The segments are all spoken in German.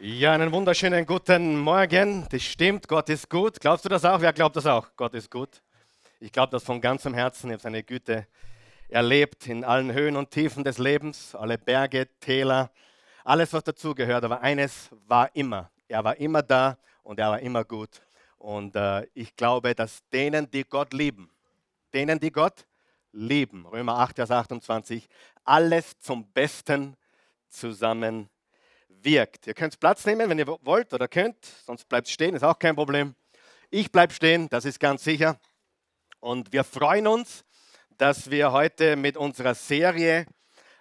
Ja, einen wunderschönen guten Morgen. Das stimmt, Gott ist gut. Glaubst du das auch? Wer glaubt das auch? Gott ist gut. Ich glaube das von ganzem Herzen. Ich habe seine Güte erlebt in allen Höhen und Tiefen des Lebens, alle Berge, Täler, alles, was dazugehört. Aber eines war immer. Er war immer da und er war immer gut. Und äh, ich glaube, dass denen, die Gott lieben, denen, die Gott lieben, Römer 8, Vers 28, alles zum Besten zusammen wirkt. Ihr könnt Platz nehmen, wenn ihr wollt oder könnt, sonst bleibt stehen, ist auch kein Problem. Ich bleibe stehen, das ist ganz sicher. Und wir freuen uns, dass wir heute mit unserer Serie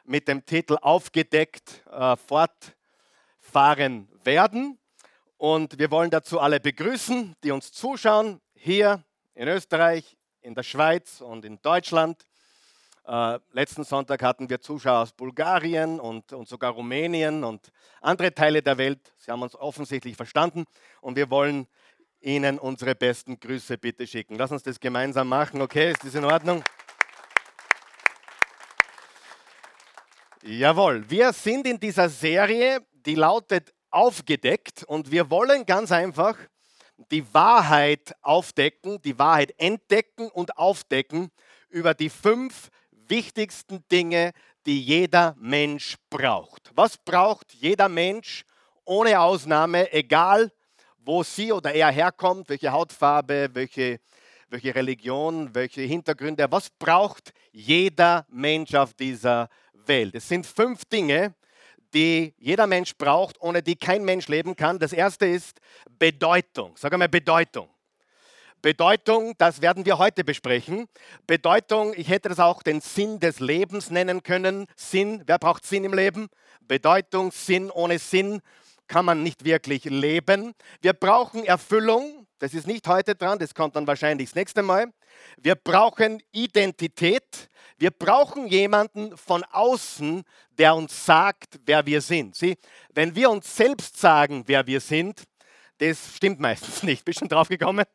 mit dem Titel Aufgedeckt äh, fortfahren werden. Und wir wollen dazu alle begrüßen, die uns zuschauen, hier in Österreich, in der Schweiz und in Deutschland. Äh, letzten Sonntag hatten wir Zuschauer aus Bulgarien und, und sogar Rumänien und andere Teile der Welt. Sie haben uns offensichtlich verstanden und wir wollen Ihnen unsere besten Grüße bitte schicken. Lass uns das gemeinsam machen. Okay, ist das in Ordnung? Jawohl, wir sind in dieser Serie, die lautet Aufgedeckt und wir wollen ganz einfach die Wahrheit aufdecken, die Wahrheit entdecken und aufdecken über die fünf wichtigsten Dinge, die jeder Mensch braucht. Was braucht jeder Mensch ohne Ausnahme, egal wo sie oder er herkommt, welche Hautfarbe, welche, welche Religion, welche Hintergründe, was braucht jeder Mensch auf dieser Welt? Es sind fünf Dinge, die jeder Mensch braucht, ohne die kein Mensch leben kann. Das erste ist Bedeutung. Sag einmal Bedeutung. Bedeutung, das werden wir heute besprechen. Bedeutung, ich hätte das auch den Sinn des Lebens nennen können. Sinn, wer braucht Sinn im Leben? Bedeutung, Sinn, ohne Sinn kann man nicht wirklich leben. Wir brauchen Erfüllung, das ist nicht heute dran, das kommt dann wahrscheinlich das nächste Mal. Wir brauchen Identität. Wir brauchen jemanden von außen, der uns sagt, wer wir sind. Sie, wenn wir uns selbst sagen, wer wir sind, das stimmt meistens nicht. Bist schon drauf gekommen?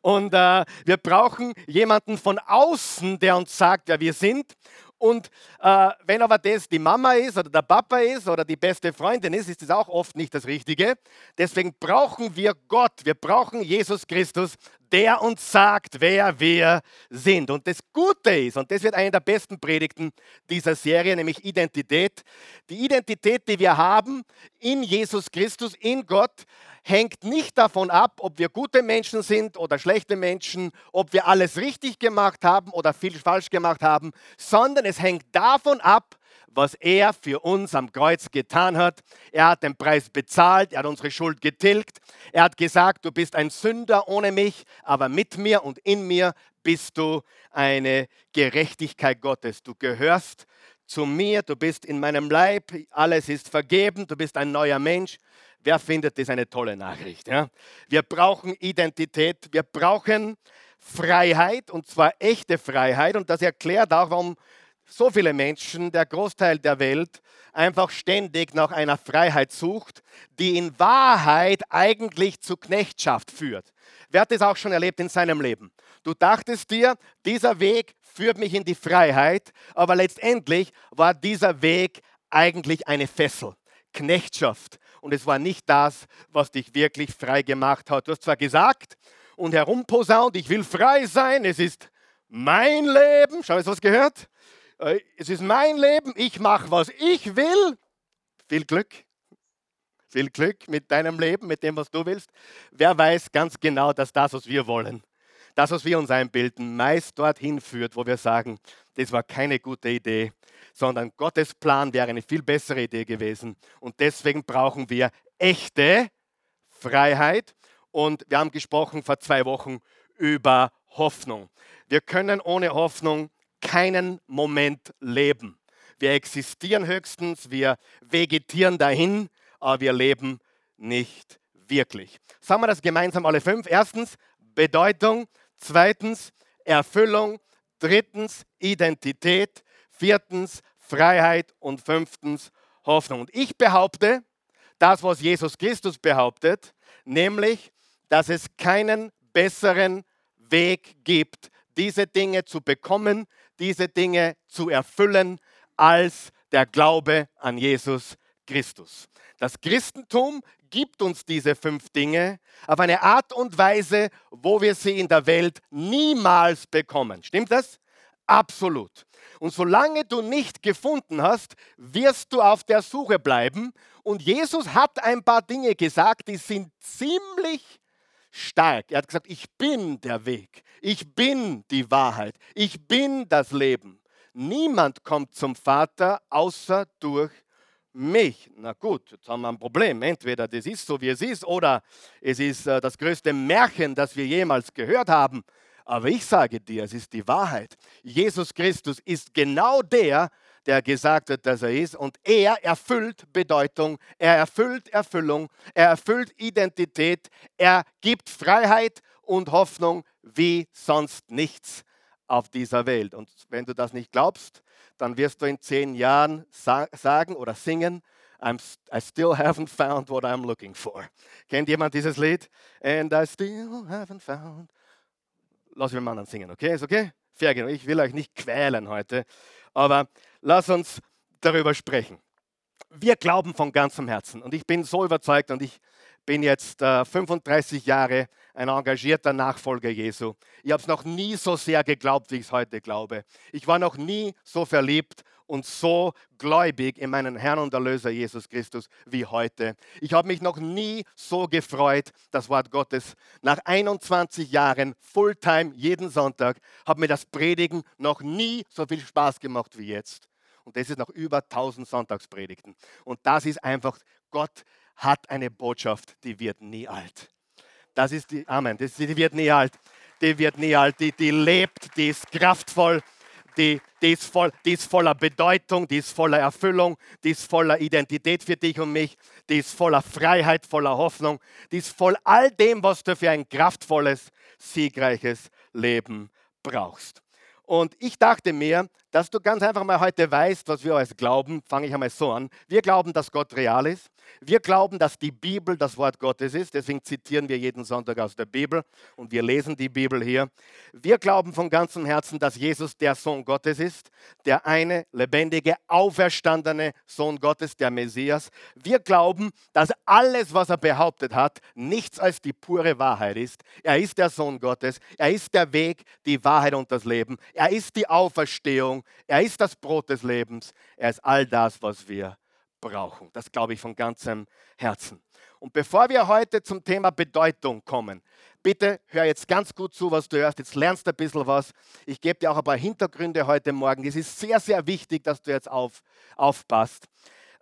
Und äh, wir brauchen jemanden von außen, der uns sagt, wer wir sind. Und äh, wenn aber das die Mama ist oder der Papa ist oder die beste Freundin ist, ist das auch oft nicht das Richtige. Deswegen brauchen wir Gott, wir brauchen Jesus Christus, der uns sagt, wer wir sind. Und das Gute ist, und das wird eine der besten Predigten dieser Serie, nämlich Identität. Die Identität, die wir haben in Jesus Christus, in Gott, hängt nicht davon ab, ob wir gute Menschen sind oder schlechte Menschen, ob wir alles richtig gemacht haben oder viel falsch gemacht haben, sondern es hängt davon ab, was er für uns am Kreuz getan hat. Er hat den Preis bezahlt, er hat unsere Schuld getilgt. Er hat gesagt, du bist ein Sünder ohne mich, aber mit mir und in mir bist du eine Gerechtigkeit Gottes. Du gehörst zu mir, du bist in meinem Leib, alles ist vergeben, du bist ein neuer Mensch. Wer findet das eine tolle Nachricht? Ja? Wir brauchen Identität, wir brauchen Freiheit und zwar echte Freiheit und das erklärt auch, warum so viele Menschen, der Großteil der Welt, einfach ständig nach einer Freiheit sucht, die in Wahrheit eigentlich zu Knechtschaft führt. Wer hat das auch schon erlebt in seinem Leben? Du dachtest dir, dieser Weg führt mich in die Freiheit, aber letztendlich war dieser Weg eigentlich eine Fessel, Knechtschaft und es war nicht das, was dich wirklich frei gemacht hat. Du hast zwar gesagt und herumposaunt, ich will frei sein, es ist mein Leben. Schau, hast du was gehört? Äh, es ist mein Leben, ich mache, was ich will. Viel Glück. Viel Glück mit deinem Leben, mit dem, was du willst. Wer weiß ganz genau, dass das, was wir wollen, das, was wir uns einbilden, meist dorthin führt, wo wir sagen, das war keine gute Idee, sondern Gottes Plan wäre eine viel bessere Idee gewesen. Und deswegen brauchen wir echte Freiheit. Und wir haben gesprochen vor zwei Wochen über Hoffnung. Wir können ohne Hoffnung keinen Moment leben. Wir existieren höchstens, wir vegetieren dahin, aber wir leben nicht wirklich. Sagen wir das gemeinsam alle fünf. Erstens Bedeutung, zweitens Erfüllung, drittens Identität, viertens Freiheit und fünftens Hoffnung. Und ich behaupte, das, was Jesus Christus behauptet, nämlich, dass es keinen besseren Weg gibt, diese Dinge zu bekommen, diese Dinge zu erfüllen, als der Glaube an Jesus Christus. Das Christentum gibt uns diese fünf Dinge auf eine Art und Weise, wo wir sie in der Welt niemals bekommen. Stimmt das? Absolut. Und solange du nicht gefunden hast, wirst du auf der Suche bleiben. Und Jesus hat ein paar Dinge gesagt, die sind ziemlich stark. Er hat gesagt, ich bin der Weg, ich bin die Wahrheit, ich bin das Leben. Niemand kommt zum Vater außer durch mich. Na gut, jetzt haben wir ein Problem. Entweder das ist so, wie es ist, oder es ist äh, das größte Märchen, das wir jemals gehört haben. Aber ich sage dir, es ist die Wahrheit. Jesus Christus ist genau der, der gesagt hat, dass er ist. Und er erfüllt Bedeutung, er erfüllt Erfüllung, er erfüllt Identität, er gibt Freiheit und Hoffnung wie sonst nichts auf dieser Welt. Und wenn du das nicht glaubst, dann wirst du in zehn Jahren sa sagen oder singen, I still haven't found what I'm looking for. Kennt jemand dieses Lied? And I still haven't found. Lass mich mal dann singen, okay? Ist okay? Fair genug. Ich will euch nicht quälen heute, aber lass uns darüber sprechen. Wir glauben von ganzem Herzen und ich bin so überzeugt und ich bin jetzt äh, 35 Jahre ein engagierter Nachfolger Jesu. Ich habe es noch nie so sehr geglaubt, wie ich es heute glaube. Ich war noch nie so verliebt und so gläubig in meinen Herrn und Erlöser Jesus Christus wie heute. Ich habe mich noch nie so gefreut, das Wort Gottes. Nach 21 Jahren Fulltime jeden Sonntag hat mir das Predigen noch nie so viel Spaß gemacht wie jetzt. Und das ist noch über 1000 Sonntagspredigten. Und das ist einfach, Gott hat eine Botschaft, die wird nie alt. Das ist die, Amen, das, die wird nie alt. Die wird nie alt, die, die lebt, die ist kraftvoll, die, die, ist voll, die ist voller Bedeutung, die ist voller Erfüllung, die ist voller Identität für dich und mich, die ist voller Freiheit, voller Hoffnung, die ist voll all dem, was du für ein kraftvolles, siegreiches Leben brauchst. Und ich dachte mir, dass du ganz einfach mal heute weißt, was wir alles glauben. Fange ich einmal so an. Wir glauben, dass Gott real ist. Wir glauben, dass die Bibel das Wort Gottes ist. Deswegen zitieren wir jeden Sonntag aus der Bibel und wir lesen die Bibel hier. Wir glauben von ganzem Herzen, dass Jesus der Sohn Gottes ist, der eine lebendige, auferstandene Sohn Gottes, der Messias. Wir glauben, dass alles, was er behauptet hat, nichts als die pure Wahrheit ist. Er ist der Sohn Gottes. Er ist der Weg, die Wahrheit und das Leben. Er ist die Auferstehung. Er ist das Brot des Lebens. Er ist all das, was wir brauchen. Das glaube ich von ganzem Herzen. Und bevor wir heute zum Thema Bedeutung kommen, bitte hör jetzt ganz gut zu, was du hörst. Jetzt lernst du ein bisschen was. Ich gebe dir auch ein paar Hintergründe heute Morgen. Es ist sehr, sehr wichtig, dass du jetzt auf, aufpasst.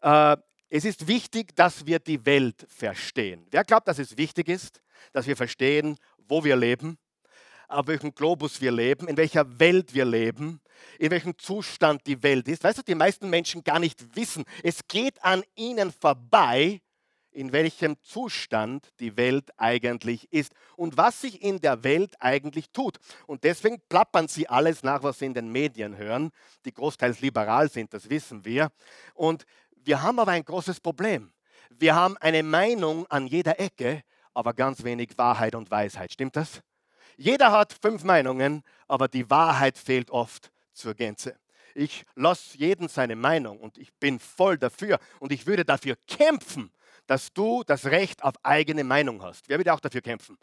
Äh, es ist wichtig, dass wir die Welt verstehen. Wer glaubt, dass es wichtig ist, dass wir verstehen, wo wir leben, auf welchem Globus wir leben, in welcher Welt wir leben, in welchem Zustand die Welt ist. Weißt du, die meisten Menschen gar nicht wissen. Es geht an ihnen vorbei, in welchem Zustand die Welt eigentlich ist und was sich in der Welt eigentlich tut. Und deswegen plappern sie alles nach, was sie in den Medien hören, die großteils liberal sind, das wissen wir. Und wir haben aber ein großes Problem. Wir haben eine Meinung an jeder Ecke, aber ganz wenig Wahrheit und Weisheit. Stimmt das? Jeder hat fünf Meinungen, aber die Wahrheit fehlt oft zur Gänze. Ich lasse jeden seine Meinung und ich bin voll dafür und ich würde dafür kämpfen, dass du das Recht auf eigene Meinung hast. Wer würde auch dafür kämpfen?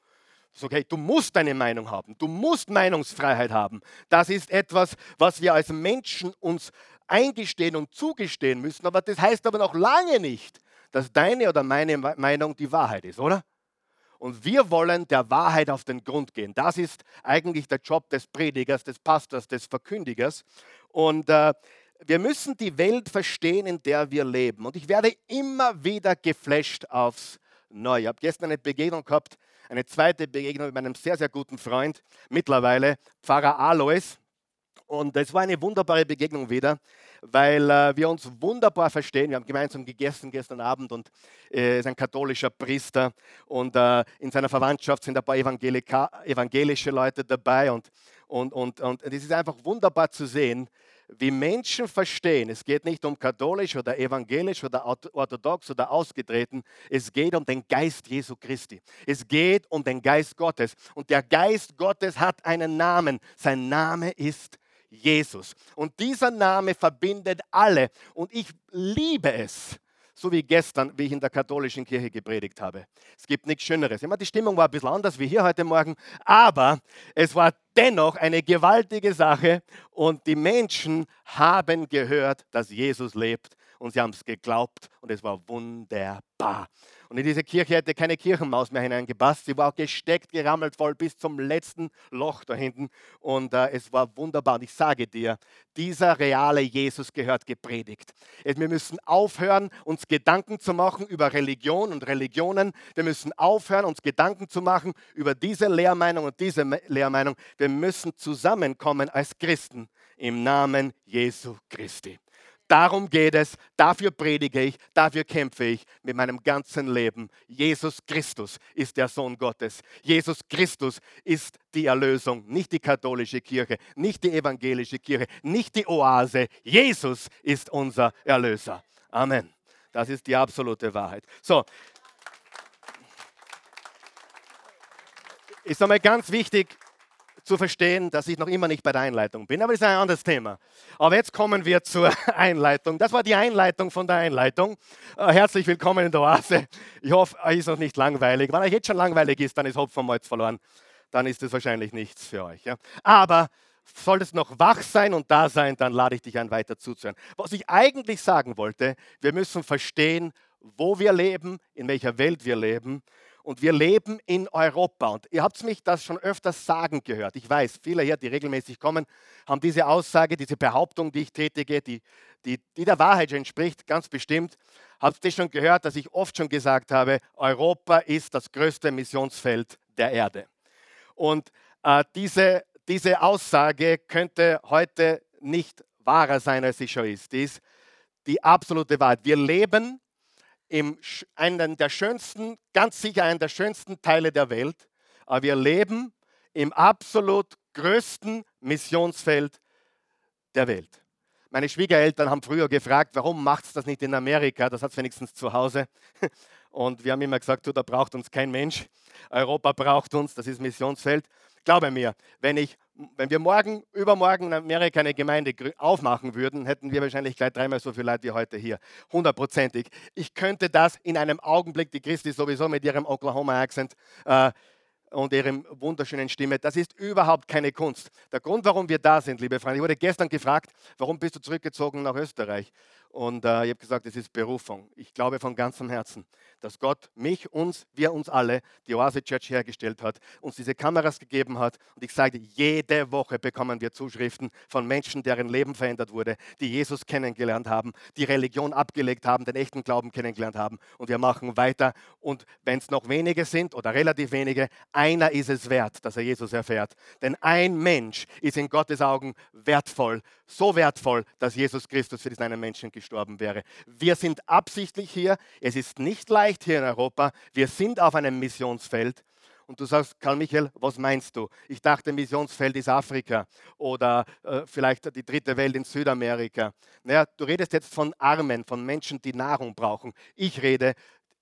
Okay, du musst deine Meinung haben. Du musst Meinungsfreiheit haben. Das ist etwas, was wir als Menschen uns eingestehen und zugestehen müssen. Aber das heißt aber noch lange nicht, dass deine oder meine Meinung die Wahrheit ist, oder? Und wir wollen der Wahrheit auf den Grund gehen. Das ist eigentlich der Job des Predigers, des Pastors, des Verkündigers. Und äh, wir müssen die Welt verstehen, in der wir leben. Und ich werde immer wieder geflasht aufs Neue. Ich habe gestern eine Begegnung gehabt, eine zweite Begegnung mit meinem sehr, sehr guten Freund, mittlerweile Pfarrer Alois. Und es war eine wunderbare Begegnung wieder weil äh, wir uns wunderbar verstehen. Wir haben gemeinsam gegessen gestern Abend und er äh, ist ein katholischer Priester und äh, in seiner Verwandtschaft sind ein paar Evangelika evangelische Leute dabei und, und, und, und es ist einfach wunderbar zu sehen, wie Menschen verstehen, es geht nicht um katholisch oder evangelisch oder orthodox oder ausgetreten, es geht um den Geist Jesu Christi. Es geht um den Geist Gottes. Und der Geist Gottes hat einen Namen. Sein Name ist Jesus. Und dieser Name verbindet alle. Und ich liebe es, so wie gestern, wie ich in der katholischen Kirche gepredigt habe. Es gibt nichts Schöneres. Immer die Stimmung war ein bisschen anders wie hier heute Morgen, aber es war dennoch eine gewaltige Sache und die Menschen haben gehört, dass Jesus lebt und sie haben es geglaubt und es war wunderbar. Und in diese Kirche hätte keine Kirchenmaus mehr hineingepasst. Sie war gesteckt, gerammelt voll bis zum letzten Loch da hinten. Und äh, es war wunderbar. Und ich sage dir, dieser reale Jesus gehört gepredigt. Wir müssen aufhören, uns Gedanken zu machen über Religion und Religionen. Wir müssen aufhören, uns Gedanken zu machen über diese Lehrmeinung und diese Lehrmeinung. Wir müssen zusammenkommen als Christen im Namen Jesu Christi. Darum geht es, dafür predige ich, dafür kämpfe ich mit meinem ganzen Leben. Jesus Christus ist der Sohn Gottes. Jesus Christus ist die Erlösung, nicht die katholische Kirche, nicht die evangelische Kirche, nicht die Oase. Jesus ist unser Erlöser. Amen. Das ist die absolute Wahrheit. So. Ist einmal ganz wichtig, zu verstehen, dass ich noch immer nicht bei der Einleitung bin. Aber das ist ein anderes Thema. Aber jetzt kommen wir zur Einleitung. Das war die Einleitung von der Einleitung. Äh, herzlich willkommen in der Oase. Ich hoffe, euch ist noch nicht langweilig. Wenn euch jetzt schon langweilig ist, dann ist Hopf vom Malz verloren. Dann ist es wahrscheinlich nichts für euch. Ja? Aber soll es noch wach sein und da sein, dann lade ich dich ein, weiter zuzuhören. Was ich eigentlich sagen wollte, wir müssen verstehen, wo wir leben, in welcher Welt wir leben und wir leben in Europa. Und ihr habt mich das schon öfters sagen gehört. Ich weiß, viele hier, die regelmäßig kommen, haben diese Aussage, diese Behauptung, die ich tätige, die, die, die der Wahrheit entspricht, ganz bestimmt. Habt ihr schon gehört, dass ich oft schon gesagt habe, Europa ist das größte Missionsfeld der Erde. Und äh, diese, diese Aussage könnte heute nicht wahrer sein, als sie schon ist. Die ist die absolute Wahrheit. Wir leben in einem der schönsten, ganz sicher einen der schönsten Teile der Welt, aber wir leben im absolut größten Missionsfeld der Welt. Meine Schwiegereltern haben früher gefragt, warum macht es das nicht in Amerika? Das hat es wenigstens zu Hause. Und wir haben immer gesagt, du, da braucht uns kein Mensch. Europa braucht uns, das ist Missionsfeld. Glaube mir, wenn, ich, wenn wir morgen, übermorgen in Amerika eine Gemeinde aufmachen würden, hätten wir wahrscheinlich gleich dreimal so viel Leute wie heute hier. Hundertprozentig. Ich könnte das in einem Augenblick, die Christi sowieso mit ihrem Oklahoma-Accent, äh, und ihrem wunderschönen Stimme. Das ist überhaupt keine Kunst. Der Grund, warum wir da sind, liebe Freunde, ich wurde gestern gefragt, warum bist du zurückgezogen nach Österreich? Und äh, ich habe gesagt, es ist Berufung. Ich glaube von ganzem Herzen, dass Gott mich, uns, wir uns alle, die Oase Church hergestellt hat, uns diese Kameras gegeben hat. Und ich sage, jede Woche bekommen wir Zuschriften von Menschen, deren Leben verändert wurde, die Jesus kennengelernt haben, die Religion abgelegt haben, den echten Glauben kennengelernt haben. Und wir machen weiter. Und wenn es noch wenige sind oder relativ wenige, einer ist es wert, dass er Jesus erfährt. Denn ein Mensch ist in Gottes Augen wertvoll, so wertvoll, dass Jesus Christus für diesen einen Menschen gestorben wäre. Wir sind absichtlich hier. Es ist nicht leicht hier in Europa. Wir sind auf einem Missionsfeld. Und du sagst, Karl Michael, was meinst du? Ich dachte, Missionsfeld ist Afrika oder äh, vielleicht die dritte Welt in Südamerika. Naja, du redest jetzt von Armen, von Menschen, die Nahrung brauchen. Ich rede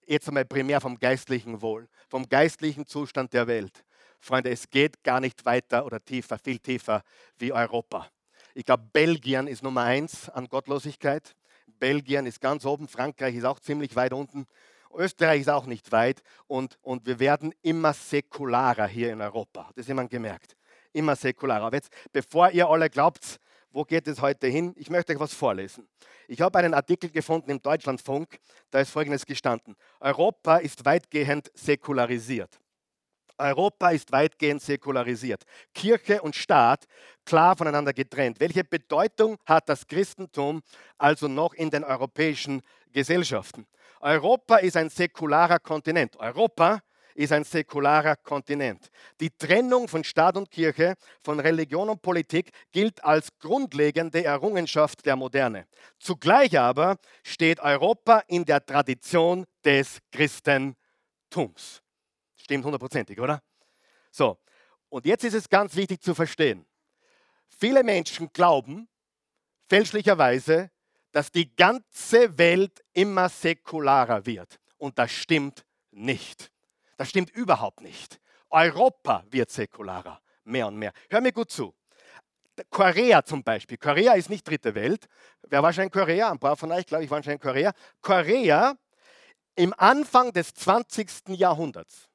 jetzt einmal primär vom geistlichen Wohl, vom geistlichen Zustand der Welt. Freunde, es geht gar nicht weiter oder tiefer, viel tiefer wie Europa. Ich glaube, Belgien ist Nummer eins an Gottlosigkeit. Belgien ist ganz oben, Frankreich ist auch ziemlich weit unten, Österreich ist auch nicht weit und, und wir werden immer säkularer hier in Europa. Das hat jemand gemerkt. Immer säkularer. Aber jetzt, bevor ihr alle glaubt, wo geht es heute hin? Ich möchte euch was vorlesen. Ich habe einen Artikel gefunden im Deutschlandfunk, da ist Folgendes gestanden. Europa ist weitgehend säkularisiert. Europa ist weitgehend säkularisiert. Kirche und Staat klar voneinander getrennt. Welche Bedeutung hat das Christentum also noch in den europäischen Gesellschaften? Europa ist ein säkularer Kontinent. Europa ist ein säkularer Kontinent. Die Trennung von Staat und Kirche, von Religion und Politik gilt als grundlegende Errungenschaft der Moderne. Zugleich aber steht Europa in der Tradition des Christentums. Stimmt hundertprozentig, oder? So, und jetzt ist es ganz wichtig zu verstehen. Viele Menschen glauben fälschlicherweise, dass die ganze Welt immer säkularer wird. Und das stimmt nicht. Das stimmt überhaupt nicht. Europa wird säkularer, mehr und mehr. Hör mir gut zu. Korea zum Beispiel. Korea ist nicht dritte Welt. Wer war schon in Korea? Ein paar von euch, glaube ich, waren schon in Korea. Korea im Anfang des 20. Jahrhunderts.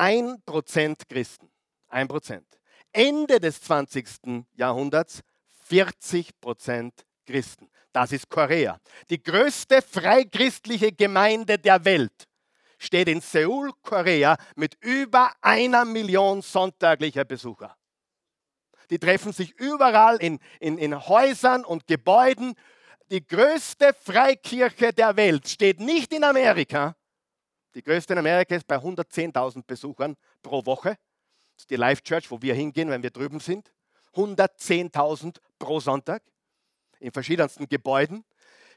Ein Prozent Christen. Ein Prozent. Ende des 20. Jahrhunderts 40 Prozent Christen. Das ist Korea. Die größte freikristliche Gemeinde der Welt steht in Seoul, Korea, mit über einer Million sonntäglicher Besucher. Die treffen sich überall in, in, in Häusern und Gebäuden. Die größte Freikirche der Welt steht nicht in Amerika. Die größte in Amerika ist bei 110.000 Besuchern pro Woche. Das ist die Live Church, wo wir hingehen, wenn wir drüben sind. 110.000 pro Sonntag in verschiedensten Gebäuden.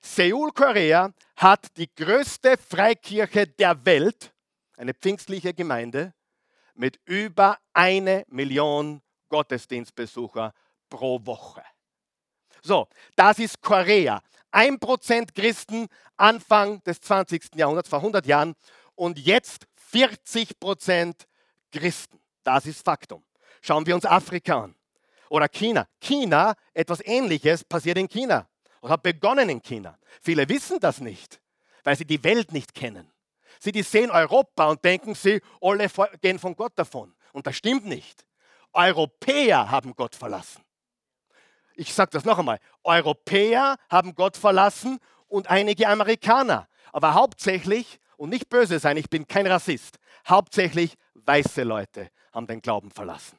Seoul, Korea hat die größte Freikirche der Welt, eine pfingstliche Gemeinde, mit über eine Million Gottesdienstbesucher pro Woche. So, das ist Korea. Ein Prozent Christen Anfang des 20. Jahrhunderts, vor 100 Jahren, und jetzt 40 Prozent Christen. Das ist Faktum. Schauen wir uns Afrika an oder China. China, etwas Ähnliches passiert in China und hat begonnen in China. Viele wissen das nicht, weil sie die Welt nicht kennen. Sie die sehen Europa und denken sie, alle gehen von Gott davon. Und das stimmt nicht. Europäer haben Gott verlassen. Ich sage das noch einmal. Europäer haben Gott verlassen und einige Amerikaner. Aber hauptsächlich, und nicht böse sein, ich bin kein Rassist, hauptsächlich weiße Leute haben den Glauben verlassen.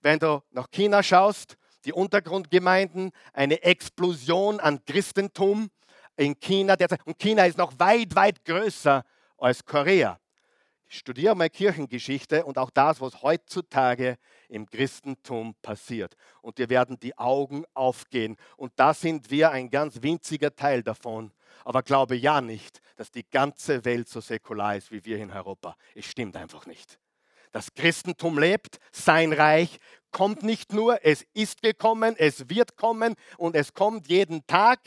Wenn du nach China schaust, die Untergrundgemeinden, eine Explosion an Christentum in China derzeit. Und China ist noch weit, weit größer als Korea. Studiere mal Kirchengeschichte und auch das, was heutzutage im Christentum passiert. Und dir werden die Augen aufgehen. Und da sind wir ein ganz winziger Teil davon. Aber glaube ja nicht, dass die ganze Welt so säkular ist wie wir in Europa. Es stimmt einfach nicht. Das Christentum lebt, sein Reich kommt nicht nur, es ist gekommen, es wird kommen und es kommt jeden Tag.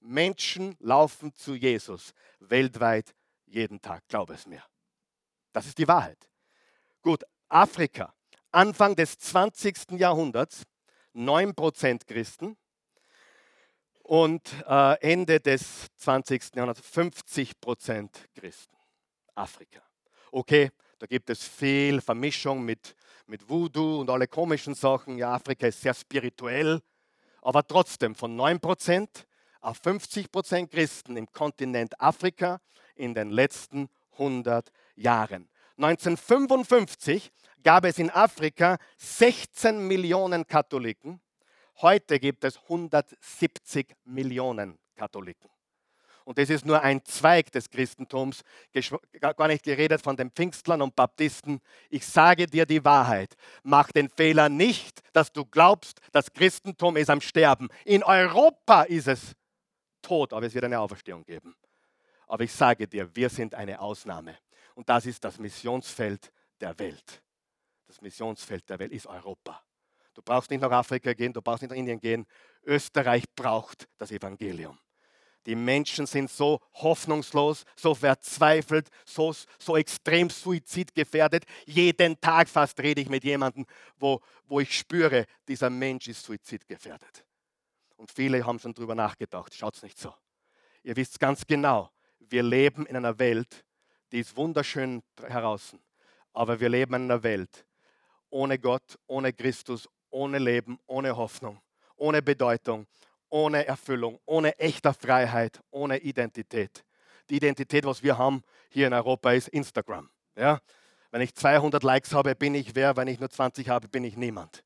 Menschen laufen zu Jesus weltweit jeden Tag, glaube es mir. Das ist die Wahrheit. Gut, Afrika, Anfang des 20. Jahrhunderts, 9% Christen und äh, Ende des 20. Jahrhunderts 50% Christen. Afrika. Okay, da gibt es viel Vermischung mit, mit Voodoo und alle komischen Sachen. Ja, Afrika ist sehr spirituell, aber trotzdem von 9% auf 50% Christen im Kontinent Afrika in den letzten 100 Jahren. 1955 gab es in Afrika 16 Millionen Katholiken. Heute gibt es 170 Millionen Katholiken. Und das ist nur ein Zweig des Christentums, gar nicht geredet von den Pfingstlern und Baptisten. Ich sage dir die Wahrheit. Mach den Fehler nicht, dass du glaubst, das Christentum ist am Sterben. In Europa ist es tot, aber es wird eine Auferstehung geben. Aber ich sage dir, wir sind eine Ausnahme. Und das ist das Missionsfeld der Welt. Das Missionsfeld der Welt ist Europa. Du brauchst nicht nach Afrika gehen, du brauchst nicht nach Indien gehen. Österreich braucht das Evangelium. Die Menschen sind so hoffnungslos, so verzweifelt, so, so extrem suizidgefährdet. Jeden Tag fast rede ich mit jemandem, wo, wo ich spüre, dieser Mensch ist suizidgefährdet. Und viele haben schon darüber nachgedacht. Schaut es nicht so. Ihr wisst ganz genau, wir leben in einer Welt, die ist wunderschön heraus. Aber wir leben in einer Welt ohne Gott, ohne Christus, ohne Leben, ohne Hoffnung, ohne Bedeutung ohne Erfüllung, ohne echter Freiheit, ohne Identität. Die Identität, was wir haben hier in Europa, ist Instagram. Ja? Wenn ich 200 Likes habe, bin ich wer, wenn ich nur 20 habe, bin ich niemand.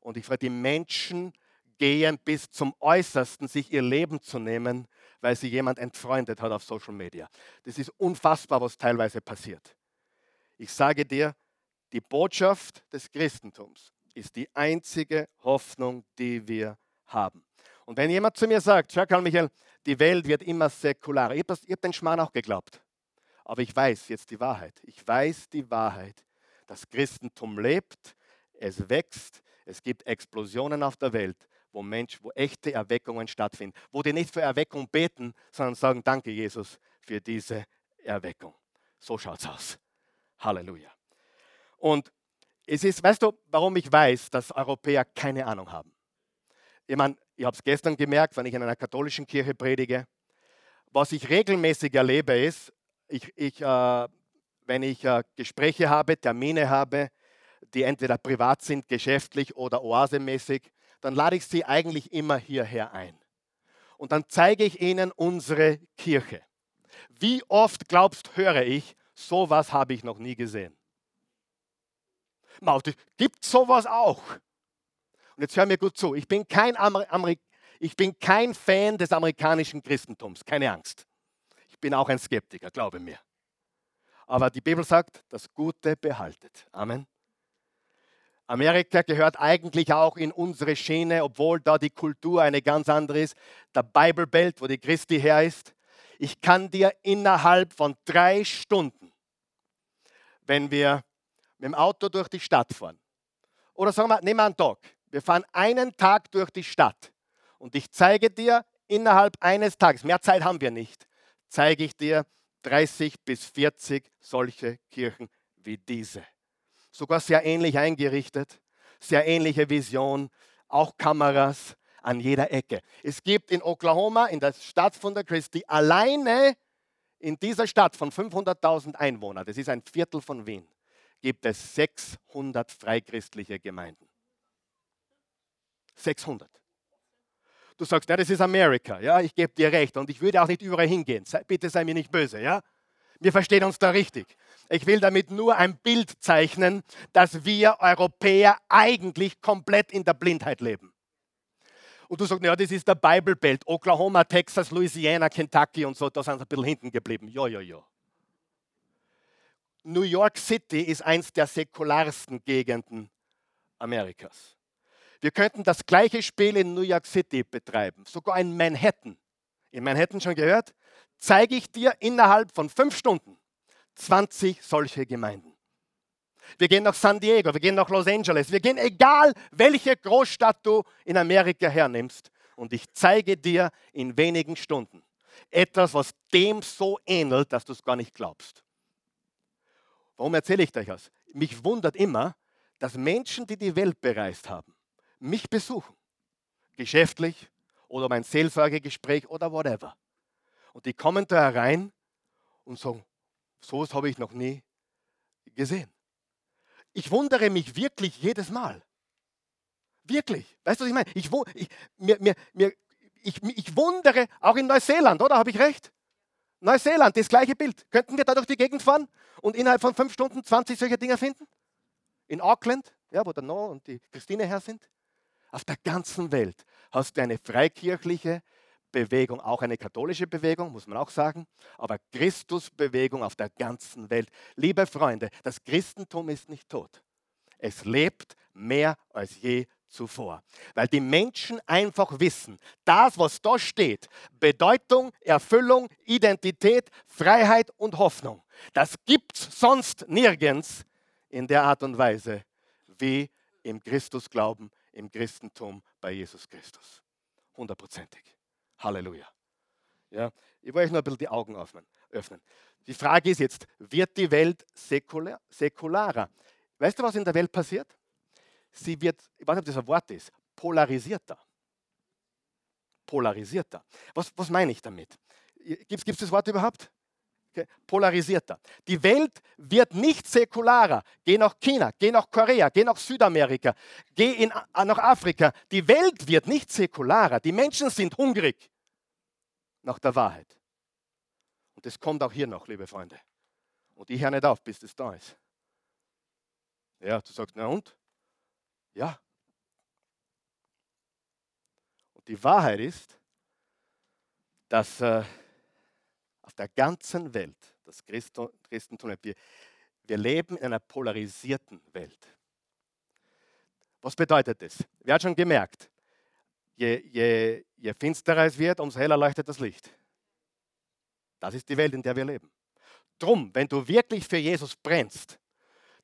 Und ich frage, die Menschen gehen bis zum Äußersten, sich ihr Leben zu nehmen, weil sie jemand entfreundet hat auf Social Media. Das ist unfassbar, was teilweise passiert. Ich sage dir, die Botschaft des Christentums ist die einzige Hoffnung, die wir haben. Und wenn jemand zu mir sagt, schau Karl Michael, die Welt wird immer säkularer, ich habe hab den Schmarrn auch geglaubt. Aber ich weiß jetzt die Wahrheit. Ich weiß die Wahrheit. Das Christentum lebt, es wächst, es gibt Explosionen auf der Welt, wo Mensch, wo echte Erweckungen stattfinden, wo die nicht für Erweckung beten, sondern sagen, danke Jesus für diese Erweckung. So schaut es aus. Halleluja. Und Es ist, weißt du, warum ich weiß, dass Europäer keine Ahnung haben? Ich meine, ich habe es gestern gemerkt, wenn ich in einer katholischen Kirche predige. Was ich regelmäßig erlebe, ist, ich, ich, äh, wenn ich äh, Gespräche habe, Termine habe, die entweder privat sind, geschäftlich oder oasemäßig, dann lade ich sie eigentlich immer hierher ein. Und dann zeige ich ihnen unsere Kirche. Wie oft glaubst, höre ich, sowas habe ich noch nie gesehen. Gibt sowas auch? Und jetzt hör mir gut zu. Ich bin kein, Amer Ameri ich bin kein Fan des amerikanischen Christentums. Keine Angst. Ich bin auch ein Skeptiker, glaube mir. Aber die Bibel sagt, das Gute behaltet. Amen. Amerika gehört eigentlich auch in unsere Schiene, obwohl da die Kultur eine ganz andere ist. Der Bible Belt, wo die Christi her ist. Ich kann dir innerhalb von drei Stunden, wenn wir mit dem Auto durch die Stadt fahren, oder sagen wir, nehmen wir einen Tag, wir fahren einen Tag durch die Stadt. Und ich zeige dir innerhalb eines Tages, mehr Zeit haben wir nicht, zeige ich dir 30 bis 40 solche Kirchen wie diese. Sogar sehr ähnlich eingerichtet, sehr ähnliche Vision, auch Kameras an jeder Ecke. Es gibt in Oklahoma, in der Stadt von der Christi, alleine in dieser Stadt von 500.000 Einwohnern, das ist ein Viertel von Wien, gibt es 600 freichristliche Gemeinden. 600. Du sagst, ja, das ist Amerika, ja, ich gebe dir recht und ich würde auch nicht überall hingehen. Sei, bitte sei mir nicht böse, ja. Wir verstehen uns da richtig. Ich will damit nur ein Bild zeichnen, dass wir Europäer eigentlich komplett in der Blindheit leben. Und du sagst, ja, das ist der Bible Belt, Oklahoma, Texas, Louisiana, Kentucky und so, da sind sie ein bisschen hinten geblieben. Ja, ja, ja. New York City ist eins der säkularsten Gegenden Amerikas. Wir könnten das gleiche Spiel in New York City betreiben, sogar in Manhattan. In Manhattan schon gehört? Zeige ich dir innerhalb von fünf Stunden 20 solche Gemeinden. Wir gehen nach San Diego, wir gehen nach Los Angeles, wir gehen egal, welche Großstadt du in Amerika hernimmst. Und ich zeige dir in wenigen Stunden etwas, was dem so ähnelt, dass du es gar nicht glaubst. Warum erzähle ich euch das? Mich wundert immer, dass Menschen, die die Welt bereist haben, mich besuchen. Geschäftlich oder mein Seelsorgegespräch oder whatever. Und die kommen da herein und sagen, sowas habe ich noch nie gesehen. Ich wundere mich wirklich jedes Mal. Wirklich. Weißt du, was ich meine? Ich, ich, mir, mir, ich, ich wundere, auch in Neuseeland, oder? Habe ich recht? Neuseeland, das gleiche Bild. Könnten wir da durch die Gegend fahren und innerhalb von fünf Stunden 20 solche Dinge finden? In Auckland, ja, wo der Noah und die Christine her sind? Auf der ganzen Welt hast du eine freikirchliche, Bewegung, auch eine katholische Bewegung, muss man auch sagen, aber Christusbewegung auf der ganzen Welt. Liebe Freunde, das Christentum ist nicht tot. Es lebt mehr als je zuvor, weil die Menschen einfach wissen, das, was da steht, Bedeutung, Erfüllung, Identität, Freiheit und Hoffnung, das gibt es sonst nirgends in der Art und Weise wie im Christusglauben, im Christentum bei Jesus Christus. Hundertprozentig. Halleluja. Ja, ich wollte euch nur ein bisschen die Augen öffnen. Die Frage ist jetzt, wird die Welt säkular, säkularer? Weißt du, was in der Welt passiert? Sie wird, ich weiß nicht, ob das ein Wort ist, polarisierter. Polarisierter. Was, was meine ich damit? Gibt es das Wort überhaupt? Okay. Polarisierter. Die Welt wird nicht säkularer. Geh nach China, geh nach Korea, geh nach Südamerika, geh in, nach Afrika. Die Welt wird nicht säkularer. Die Menschen sind hungrig nach der Wahrheit. Und das kommt auch hier noch, liebe Freunde. Und ich höre nicht auf, bis das da ist. Ja, du sagst, na und? Ja. Und die Wahrheit ist, dass äh, auf der ganzen Welt, das Christentum, wir, wir leben in einer polarisierten Welt. Was bedeutet das? Wer hat schon gemerkt, je, je, je finsterer es wird, umso heller leuchtet das Licht. Das ist die Welt, in der wir leben. Drum, wenn du wirklich für Jesus brennst,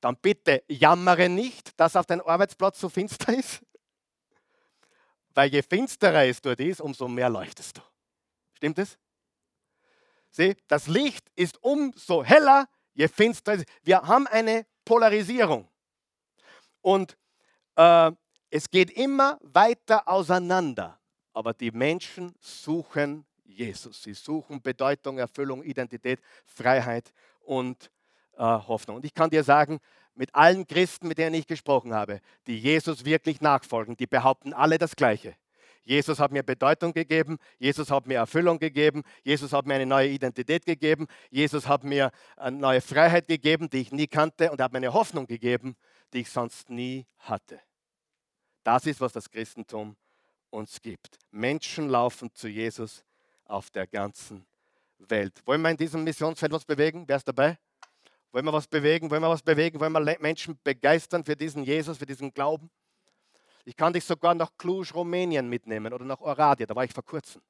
dann bitte jammere nicht, dass auf deinem Arbeitsplatz so finster ist. Weil je finsterer es dort ist, umso mehr leuchtest du. Stimmt es? Sieh, das Licht ist umso heller, je finsterer es ist. Wir haben eine Polarisierung. Und äh, es geht immer weiter auseinander. Aber die Menschen suchen Jesus. Sie suchen Bedeutung, Erfüllung, Identität, Freiheit und Hoffnung. Und ich kann dir sagen, mit allen Christen, mit denen ich gesprochen habe, die Jesus wirklich nachfolgen, die behaupten alle das Gleiche. Jesus hat mir Bedeutung gegeben, Jesus hat mir Erfüllung gegeben, Jesus hat mir eine neue Identität gegeben, Jesus hat mir eine neue Freiheit gegeben, die ich nie kannte und hat mir eine Hoffnung gegeben, die ich sonst nie hatte. Das ist, was das Christentum uns gibt. Menschen laufen zu Jesus auf der ganzen Welt. Wollen wir in diesem Missionsfeld was bewegen? Wer ist dabei? Wollen wir was bewegen? Wollen wir was bewegen? Wollen wir Menschen begeistern für diesen Jesus, für diesen Glauben? Ich kann dich sogar nach Cluj, Rumänien mitnehmen oder nach Oradea. Da war ich vor kurzem.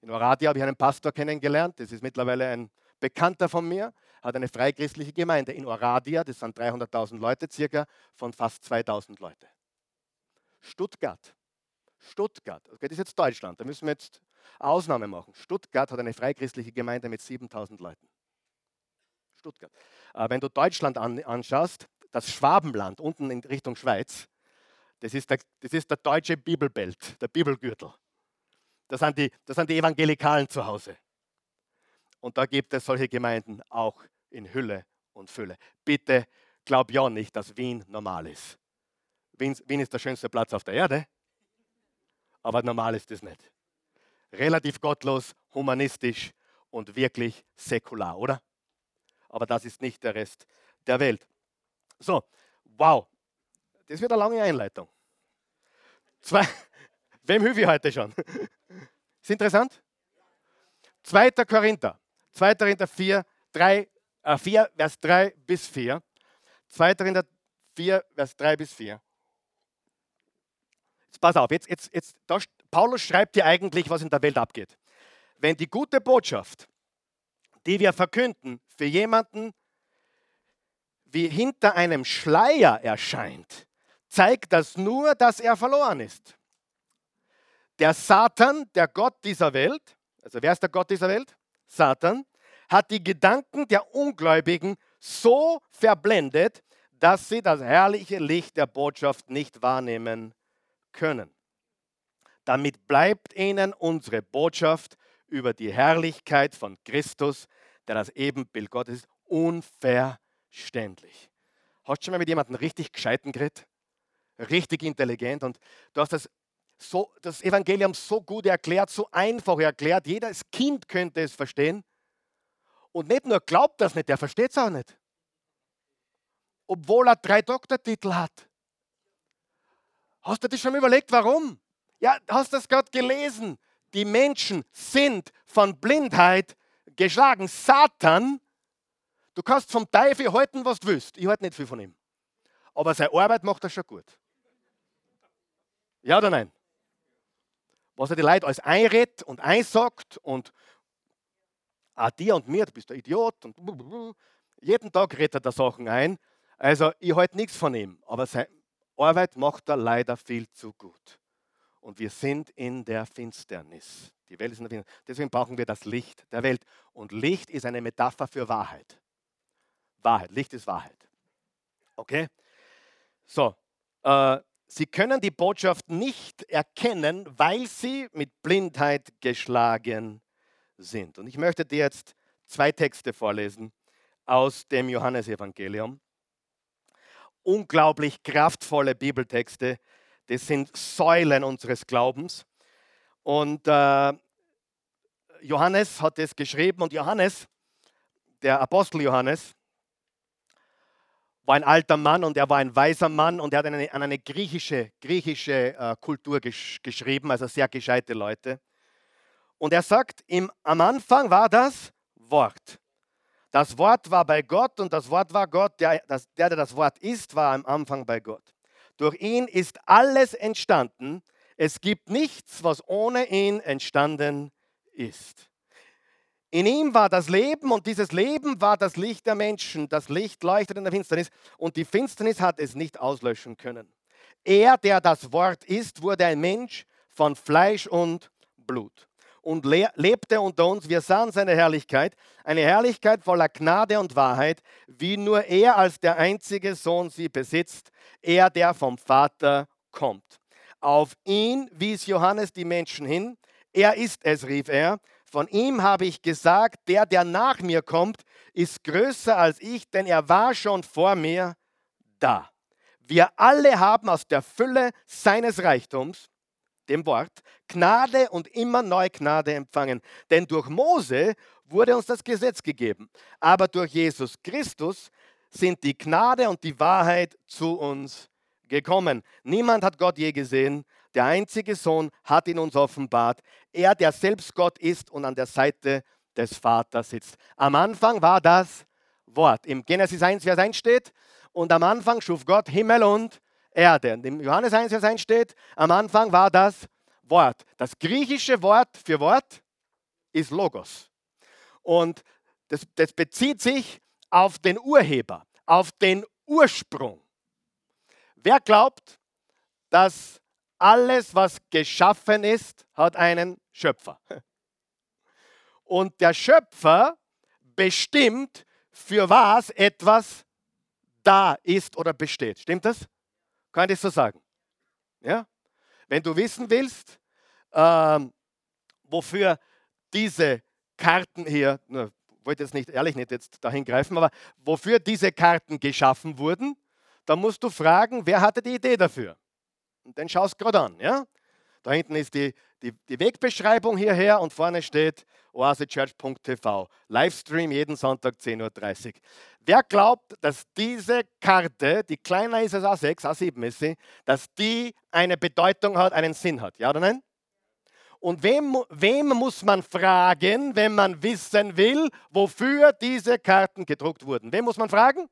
In Oradea habe ich einen Pastor kennengelernt. Das ist mittlerweile ein Bekannter von mir. Hat eine freichristliche Gemeinde in Oradea. Das sind 300.000 Leute circa von fast 2.000 Leute. Stuttgart. Stuttgart. Okay, das ist jetzt Deutschland. Da müssen wir jetzt Ausnahme machen. Stuttgart hat eine freichristliche Gemeinde mit 7000 Leuten. Stuttgart. Äh, wenn du Deutschland an, anschaust, das Schwabenland unten in Richtung Schweiz, das ist, der, das ist der deutsche Bibelbelt, der Bibelgürtel. Das sind, die, das sind die Evangelikalen zu Hause. Und da gibt es solche Gemeinden auch in Hülle und Fülle. Bitte glaub ja nicht, dass Wien normal ist. Wien, Wien ist der schönste Platz auf der Erde, aber normal ist es nicht. Relativ gottlos, humanistisch und wirklich säkular, oder? Aber das ist nicht der Rest der Welt. So, wow, das wird eine lange Einleitung. Zwei, wem hilfe ich heute schon? Ist interessant? 2. Korinther, 2. Korinther 4, 3, äh 4, Vers 3 bis 4. 2. Korinther 4, Vers 3 bis 4. Jetzt pass auf, jetzt, jetzt, jetzt, da, Paulus schreibt dir eigentlich, was in der Welt abgeht. Wenn die gute Botschaft, die wir verkünden, für jemanden wie hinter einem Schleier erscheint, zeigt das nur, dass er verloren ist. Der Satan, der Gott dieser Welt, also wer ist der Gott dieser Welt? Satan, hat die Gedanken der Ungläubigen so verblendet, dass sie das herrliche Licht der Botschaft nicht wahrnehmen können. Damit bleibt ihnen unsere Botschaft über die Herrlichkeit von Christus, der das Ebenbild Gottes ist, unverständlich. Hast du schon mal mit jemandem richtig gescheiten geredet? richtig intelligent und du hast das, so, das Evangelium so gut erklärt, so einfach erklärt. Jedes Kind könnte es verstehen. Und nicht nur glaubt das nicht, der versteht es auch nicht. Obwohl er drei Doktortitel hat. Hast du dir schon überlegt, warum? Ja, hast du das gerade gelesen? Die Menschen sind von Blindheit geschlagen. Satan, du kannst vom Teufel halten, was du willst. Ich halte nicht viel von ihm. Aber seine Arbeit macht er schon gut. Ja oder nein? Was er die Leute alles einredet und einsagt und ah, dir und mir, du bist ein Idiot und jeden Tag redet er da Sachen ein. Also ich halte nichts von ihm, aber seine Arbeit macht er leider viel zu gut. Und wir sind in der Finsternis. Die Welt ist in der Finsternis. Deswegen brauchen wir das Licht der Welt. Und Licht ist eine Metapher für Wahrheit. Wahrheit, Licht ist Wahrheit. Okay? So, äh, Sie können die Botschaft nicht erkennen, weil sie mit Blindheit geschlagen sind. Und ich möchte dir jetzt zwei Texte vorlesen aus dem Johannesevangelium. Unglaublich kraftvolle Bibeltexte. Das sind Säulen unseres Glaubens. Und äh, Johannes hat es geschrieben und Johannes, der Apostel Johannes, war ein alter Mann und er war ein weiser Mann und er hat eine, an eine griechische, griechische äh, Kultur gesch geschrieben, also sehr gescheite Leute. Und er sagt, im, am Anfang war das Wort. Das Wort war bei Gott und das Wort war Gott. Der, das, der, der das Wort ist, war am Anfang bei Gott. Durch ihn ist alles entstanden. Es gibt nichts, was ohne ihn entstanden ist. In ihm war das Leben und dieses Leben war das Licht der Menschen. Das Licht leuchtet in der Finsternis und die Finsternis hat es nicht auslöschen können. Er, der das Wort ist, wurde ein Mensch von Fleisch und Blut. Und lebte unter uns. Wir sahen seine Herrlichkeit, eine Herrlichkeit voller Gnade und Wahrheit, wie nur er als der einzige Sohn sie besitzt, er, der vom Vater kommt. Auf ihn wies Johannes die Menschen hin. Er ist es, rief er. Von ihm habe ich gesagt, der, der nach mir kommt, ist größer als ich, denn er war schon vor mir da. Wir alle haben aus der Fülle seines Reichtums, dem Wort, Gnade und immer neu Gnade empfangen. Denn durch Mose wurde uns das Gesetz gegeben, aber durch Jesus Christus sind die Gnade und die Wahrheit zu uns gekommen. Niemand hat Gott je gesehen. Der einzige Sohn hat ihn uns offenbart. Er, der selbst Gott ist und an der Seite des Vaters sitzt. Am Anfang war das Wort. Im Genesis 1, Vers 1 steht, und am Anfang schuf Gott Himmel und Erde. Und im Johannes 1, Vers 1 steht, am Anfang war das Wort. Das griechische Wort für Wort ist Logos. Und das, das bezieht sich auf den Urheber, auf den Ursprung. Wer glaubt, dass alles, was geschaffen ist, hat einen Schöpfer? Und der Schöpfer bestimmt, für was etwas da ist oder besteht. Stimmt das? Kann ich so sagen? Ja? Wenn du wissen willst, ähm, wofür diese Karten hier, na, wollte jetzt nicht ehrlich nicht jetzt dahin greifen, aber wofür diese Karten geschaffen wurden, dann musst du fragen, wer hatte die Idee dafür? Und dann schaust gerade an. Ja? Da hinten ist die, die, die Wegbeschreibung hierher und vorne steht oasechurch.tv. Livestream jeden Sonntag 10.30 Uhr. Wer glaubt, dass diese Karte, die kleiner ist als A6, A7 ist sie, dass die eine Bedeutung hat, einen Sinn hat? Ja oder nein? Und wem, wem muss man fragen, wenn man wissen will, wofür diese Karten gedruckt wurden? Wem muss man fragen?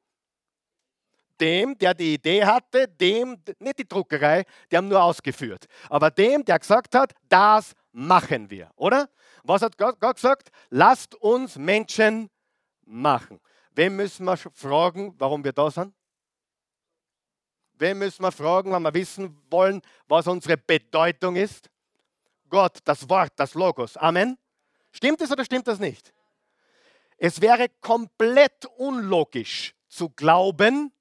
Dem, der die Idee hatte, dem, nicht die Druckerei, die haben nur ausgeführt, aber dem, der gesagt hat, das machen wir, oder? Was hat Gott, Gott gesagt? Lasst uns Menschen machen. Wem müssen wir fragen, warum wir da sind? Wem müssen wir fragen, wenn wir wissen wollen, was unsere Bedeutung ist? Gott, das Wort, das Logos. Amen. Stimmt es oder stimmt das nicht? Es wäre komplett unlogisch zu glauben,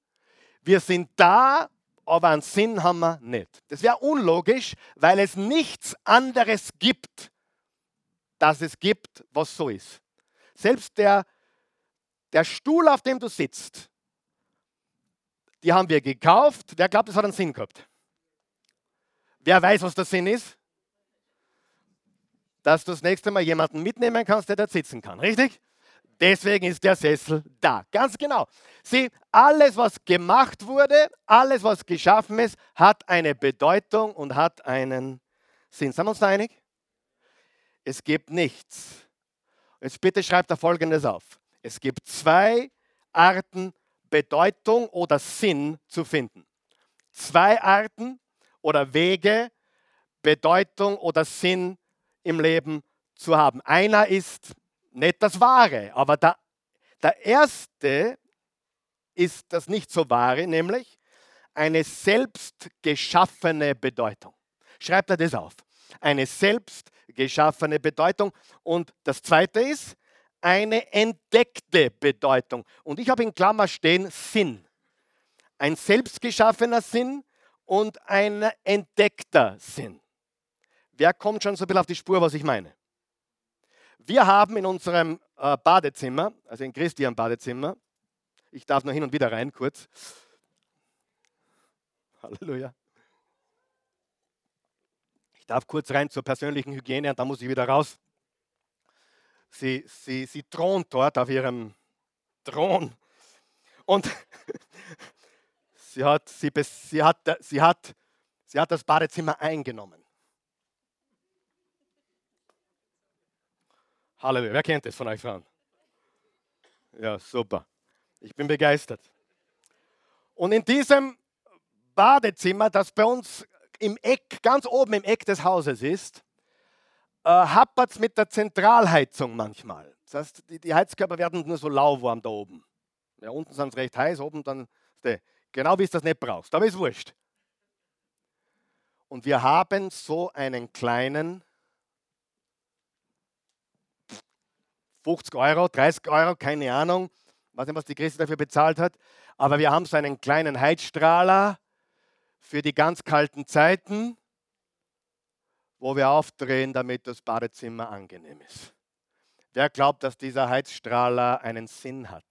wir sind da, aber einen Sinn haben wir nicht. Das wäre unlogisch, weil es nichts anderes gibt, das es gibt, was so ist. Selbst der, der Stuhl, auf dem du sitzt, die haben wir gekauft. Wer glaubt, das hat einen Sinn gehabt? Wer weiß, was der Sinn ist? Dass du das nächste Mal jemanden mitnehmen kannst, der dort sitzen kann. Richtig? Deswegen ist der Sessel da. Ganz genau. Sieh, alles, was gemacht wurde, alles, was geschaffen ist, hat eine Bedeutung und hat einen Sinn. Sind wir uns einig? Es gibt nichts. Jetzt bitte schreibt da Folgendes auf. Es gibt zwei Arten, Bedeutung oder Sinn zu finden. Zwei Arten oder Wege, Bedeutung oder Sinn im Leben zu haben. Einer ist nicht das Wahre. Aber der, der erste ist das nicht so wahre, nämlich eine selbst geschaffene Bedeutung. Schreibt er das auf. Eine selbst geschaffene Bedeutung. Und das zweite ist eine entdeckte Bedeutung. Und ich habe in Klammer stehen Sinn. Ein selbstgeschaffener Sinn und ein entdeckter Sinn. Wer kommt schon so ein bisschen auf die Spur, was ich meine? Wir haben in unserem äh, Badezimmer, also in Christian Badezimmer, ich darf noch hin und wieder rein kurz. Halleluja. Ich darf kurz rein zur persönlichen Hygiene und dann muss ich wieder raus. Sie, sie, sie thront dort auf ihrem Thron und sie hat, sie, sie, hat, sie, hat, sie hat das Badezimmer eingenommen. Halleluja. Wer kennt das von euch Frauen? Ja, super. Ich bin begeistert. Und in diesem Badezimmer, das bei uns im Eck, ganz oben im Eck des Hauses ist, äh, hapert es mit der Zentralheizung manchmal. Das heißt, die, die, Heizkörper werden nur so lauwarm da oben. Ja, unten sind es recht heiß, oben dann, genau wie es das nicht brauchst, aber ist wurscht. Und wir haben so einen kleinen 50 Euro, 30 Euro, keine Ahnung. Ich weiß nicht, was die Christi dafür bezahlt hat. Aber wir haben so einen kleinen Heizstrahler für die ganz kalten Zeiten, wo wir aufdrehen, damit das Badezimmer angenehm ist. Wer glaubt, dass dieser Heizstrahler einen Sinn hat?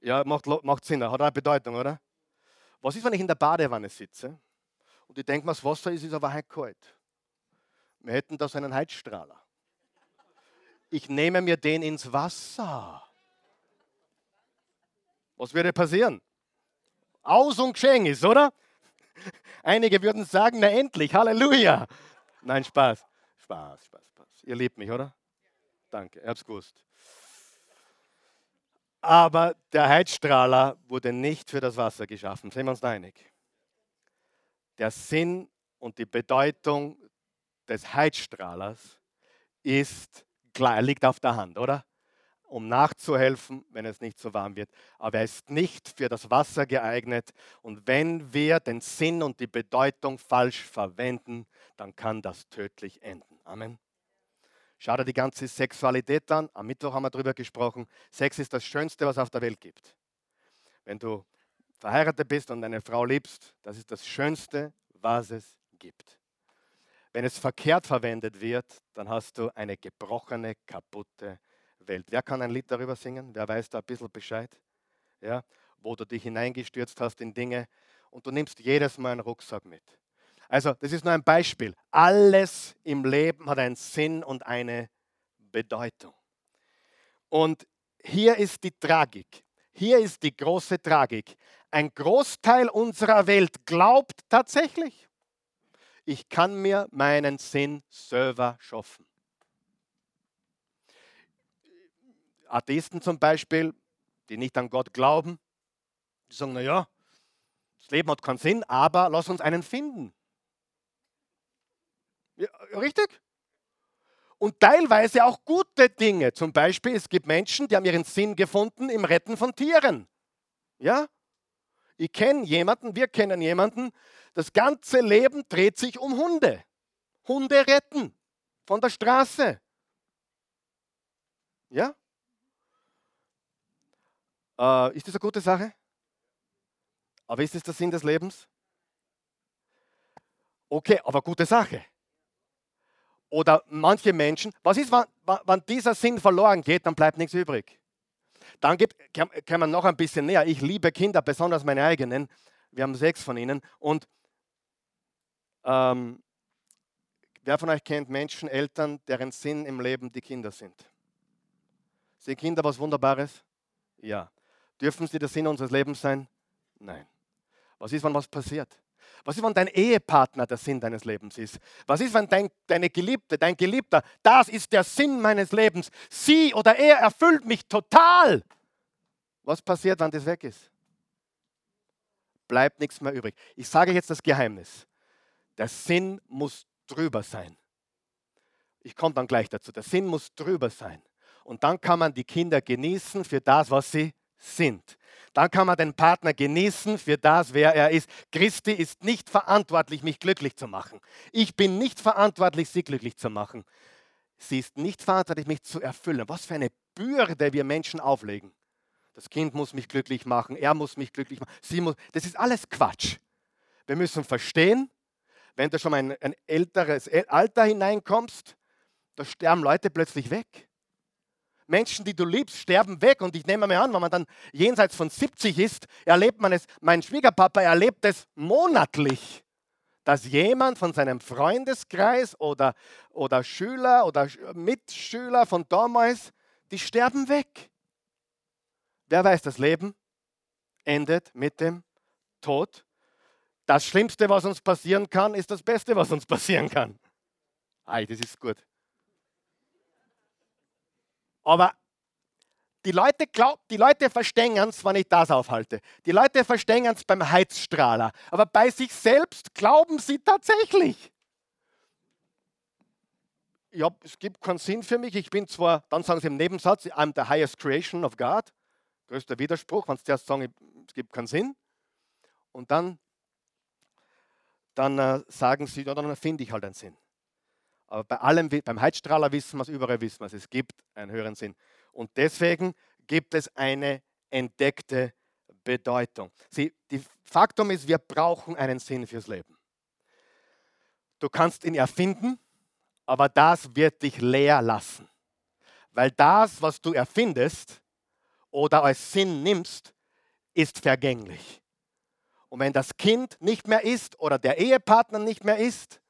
Ja, macht, macht Sinn, hat eine Bedeutung, oder? Was ist, wenn ich in der Badewanne sitze und ich denke, das Wasser ist, ist aber halt kalt? Wir hätten da so einen Heizstrahler. Ich nehme mir den ins Wasser. Was würde passieren? Aus und geschehen ist, oder? Einige würden sagen, na endlich, Halleluja. Nein, Spaß. Spaß, Spaß, Spaß. Ihr liebt mich, oder? Danke, ihr habt es gewusst. Aber der Heizstrahler wurde nicht für das Wasser geschaffen. Sind wir uns einig? Der Sinn und die Bedeutung des Heizstrahlers ist klar, liegt auf der Hand, oder? Um nachzuhelfen, wenn es nicht so warm wird. Aber er ist nicht für das Wasser geeignet. Und wenn wir den Sinn und die Bedeutung falsch verwenden, dann kann das tödlich enden. Amen. Schau dir die ganze Sexualität an. Am Mittwoch haben wir darüber gesprochen. Sex ist das Schönste, was es auf der Welt gibt. Wenn du verheiratet bist und eine Frau liebst, das ist das Schönste, was es gibt. Wenn es verkehrt verwendet wird, dann hast du eine gebrochene, kaputte Welt. Wer kann ein Lied darüber singen? Wer weiß da ein bisschen Bescheid? Ja, wo du dich hineingestürzt hast in Dinge und du nimmst jedes Mal einen Rucksack mit. Also, das ist nur ein Beispiel. Alles im Leben hat einen Sinn und eine Bedeutung. Und hier ist die Tragik. Hier ist die große Tragik. Ein Großteil unserer Welt glaubt tatsächlich, ich kann mir meinen Sinn selber schaffen. Atheisten zum Beispiel, die nicht an Gott glauben, die sagen, naja, das Leben hat keinen Sinn, aber lass uns einen finden. Ja, richtig? Und teilweise auch gute Dinge. Zum Beispiel, es gibt Menschen, die haben ihren Sinn gefunden im Retten von Tieren. Ja? Ich kenne jemanden, wir kennen jemanden, das ganze Leben dreht sich um Hunde. Hunde retten von der Straße. Ja? Äh, ist das eine gute Sache? Aber ist es der Sinn des Lebens? Okay, aber gute Sache. Oder manche Menschen, was ist, wenn, wenn dieser Sinn verloren geht, dann bleibt nichts übrig. Dann gibt, kann man noch ein bisschen näher. Ich liebe Kinder, besonders meine eigenen. Wir haben sechs von ihnen. Und ähm, wer von euch kennt Menschen, Eltern, deren Sinn im Leben die Kinder sind? Sind Kinder was Wunderbares? Ja. Dürfen sie der Sinn unseres Lebens sein? Nein. Was ist, wenn was passiert? Was ist, wenn dein Ehepartner der Sinn deines Lebens ist? Was ist, wenn dein, deine Geliebte, dein Geliebter, das ist der Sinn meines Lebens. Sie oder er erfüllt mich total. Was passiert, wenn das weg ist? Bleibt nichts mehr übrig. Ich sage jetzt das Geheimnis. Der Sinn muss drüber sein. Ich komme dann gleich dazu. Der Sinn muss drüber sein. Und dann kann man die Kinder genießen für das, was sie sind. Dann kann man den Partner genießen für das, wer er ist. Christi ist nicht verantwortlich, mich glücklich zu machen. Ich bin nicht verantwortlich, sie glücklich zu machen. Sie ist nicht verantwortlich, mich zu erfüllen. Was für eine Bürde wir Menschen auflegen. Das Kind muss mich glücklich machen, er muss mich glücklich machen, sie muss. Das ist alles Quatsch. Wir müssen verstehen, wenn du schon mal in ein älteres Alter hineinkommst, da sterben Leute plötzlich weg. Menschen, die du liebst, sterben weg. Und ich nehme mir an, wenn man dann jenseits von 70 ist, erlebt man es, mein Schwiegerpapa erlebt es monatlich, dass jemand von seinem Freundeskreis oder, oder Schüler oder Mitschüler von damals, die sterben weg. Wer weiß, das Leben endet mit dem Tod. Das Schlimmste, was uns passieren kann, ist das Beste, was uns passieren kann. Ei, das ist gut. Aber die Leute, glaub, die Leute verstehen es, wenn ich das aufhalte. Die Leute verstehen es beim Heizstrahler. Aber bei sich selbst glauben sie tatsächlich. Ja, es gibt keinen Sinn für mich. Ich bin zwar, dann sagen sie im Nebensatz, I'm the highest creation of God. Größter Widerspruch, wenn sie erst sagen, es gibt keinen Sinn. Und dann, dann äh, sagen sie, ja, dann finde ich halt einen Sinn. Aber bei allem, beim Heizstrahler wissen wir es, überall wissen wir es. Es gibt einen höheren Sinn. Und deswegen gibt es eine entdeckte Bedeutung. Sie, die Faktum ist, wir brauchen einen Sinn fürs Leben. Du kannst ihn erfinden, aber das wird dich leer lassen. Weil das, was du erfindest oder als Sinn nimmst, ist vergänglich. Und wenn das Kind nicht mehr ist oder der Ehepartner nicht mehr ist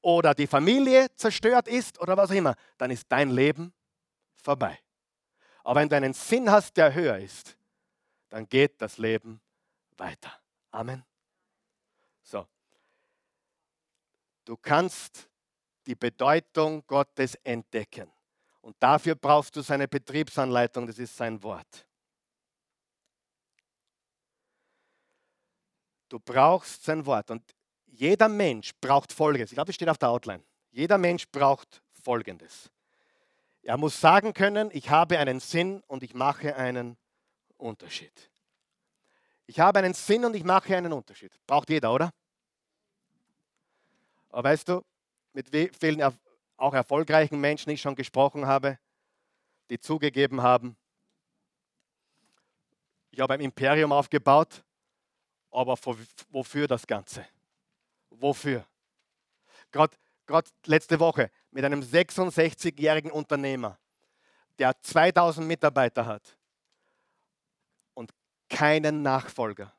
oder die Familie zerstört ist oder was auch immer, dann ist dein Leben vorbei. Aber wenn du einen Sinn hast, der höher ist, dann geht das Leben weiter. Amen. So. Du kannst die Bedeutung Gottes entdecken. Und dafür brauchst du seine Betriebsanleitung, das ist sein Wort. Du brauchst sein Wort. Und jeder Mensch braucht Folgendes. Ich glaube, es steht auf der Outline. Jeder Mensch braucht Folgendes. Er muss sagen können, ich habe einen Sinn und ich mache einen Unterschied. Ich habe einen Sinn und ich mache einen Unterschied. Braucht jeder, oder? Aber weißt du, mit wie vielen auch erfolgreichen Menschen ich schon gesprochen habe, die zugegeben haben, ich habe ein Imperium aufgebaut, aber wofür das Ganze? Wofür? Gerade letzte Woche mit einem 66-jährigen Unternehmer, der 2000 Mitarbeiter hat und keinen Nachfolger.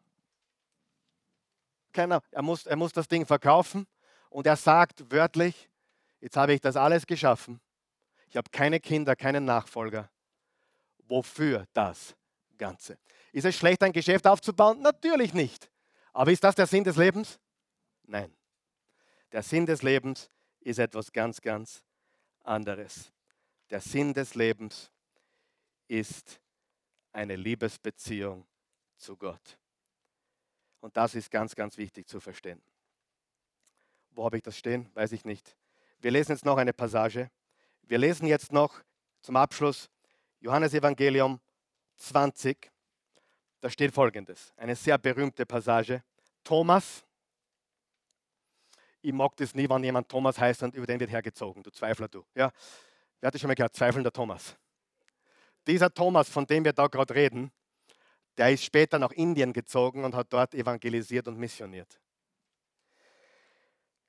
Keiner. Er muss, er muss das Ding verkaufen und er sagt wörtlich, jetzt habe ich das alles geschaffen. Ich habe keine Kinder, keinen Nachfolger. Wofür das Ganze? Ist es schlecht, ein Geschäft aufzubauen? Natürlich nicht. Aber ist das der Sinn des Lebens? Nein. Der Sinn des Lebens ist etwas ganz, ganz anderes. Der Sinn des Lebens ist eine Liebesbeziehung zu Gott. Und das ist ganz, ganz wichtig zu verstehen. Wo habe ich das stehen? Weiß ich nicht. Wir lesen jetzt noch eine Passage. Wir lesen jetzt noch zum Abschluss Johannes Evangelium 20. Da steht folgendes, eine sehr berühmte Passage. Thomas, ich mag das nie, wenn jemand Thomas heißt und über den wird hergezogen. Du Zweifler, du. Ja, wer hat das schon mal gehört? Zweifelnder Thomas. Dieser Thomas, von dem wir da gerade reden, der ist später nach Indien gezogen und hat dort evangelisiert und missioniert.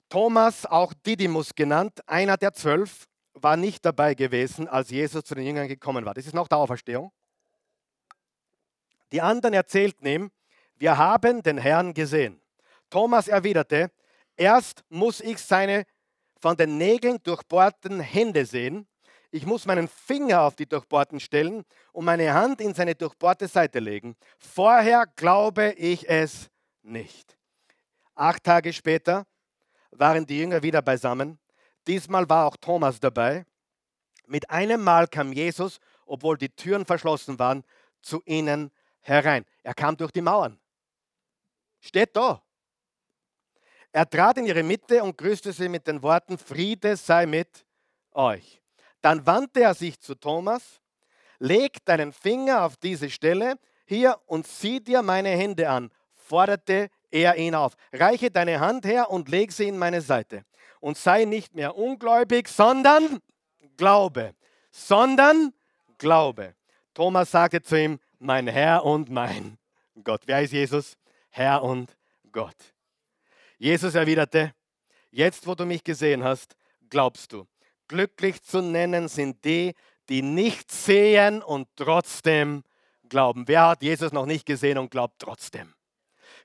Thomas, auch Didymus genannt, einer der zwölf, war nicht dabei gewesen, als Jesus zu den Jüngern gekommen war. Das ist noch der Auferstehung. Die anderen erzählten ihm, wir haben den Herrn gesehen. Thomas erwiderte, Erst muss ich seine von den Nägeln durchbohrten Hände sehen. Ich muss meinen Finger auf die Durchbohrten stellen und meine Hand in seine durchbohrte Seite legen. Vorher glaube ich es nicht. Acht Tage später waren die Jünger wieder beisammen. Diesmal war auch Thomas dabei. Mit einem Mal kam Jesus, obwohl die Türen verschlossen waren, zu ihnen herein. Er kam durch die Mauern. Steht da. Er trat in ihre Mitte und grüßte sie mit den Worten, Friede sei mit euch. Dann wandte er sich zu Thomas, leg deinen Finger auf diese Stelle hier und sieh dir meine Hände an, forderte er ihn auf. Reiche deine Hand her und leg sie in meine Seite. Und sei nicht mehr ungläubig, sondern glaube. Sondern glaube. Thomas sagte zu ihm, mein Herr und mein Gott. Wer ist Jesus? Herr und Gott. Jesus erwiderte, jetzt wo du mich gesehen hast, glaubst du. Glücklich zu nennen sind die, die nicht sehen und trotzdem glauben. Wer hat Jesus noch nicht gesehen und glaubt trotzdem?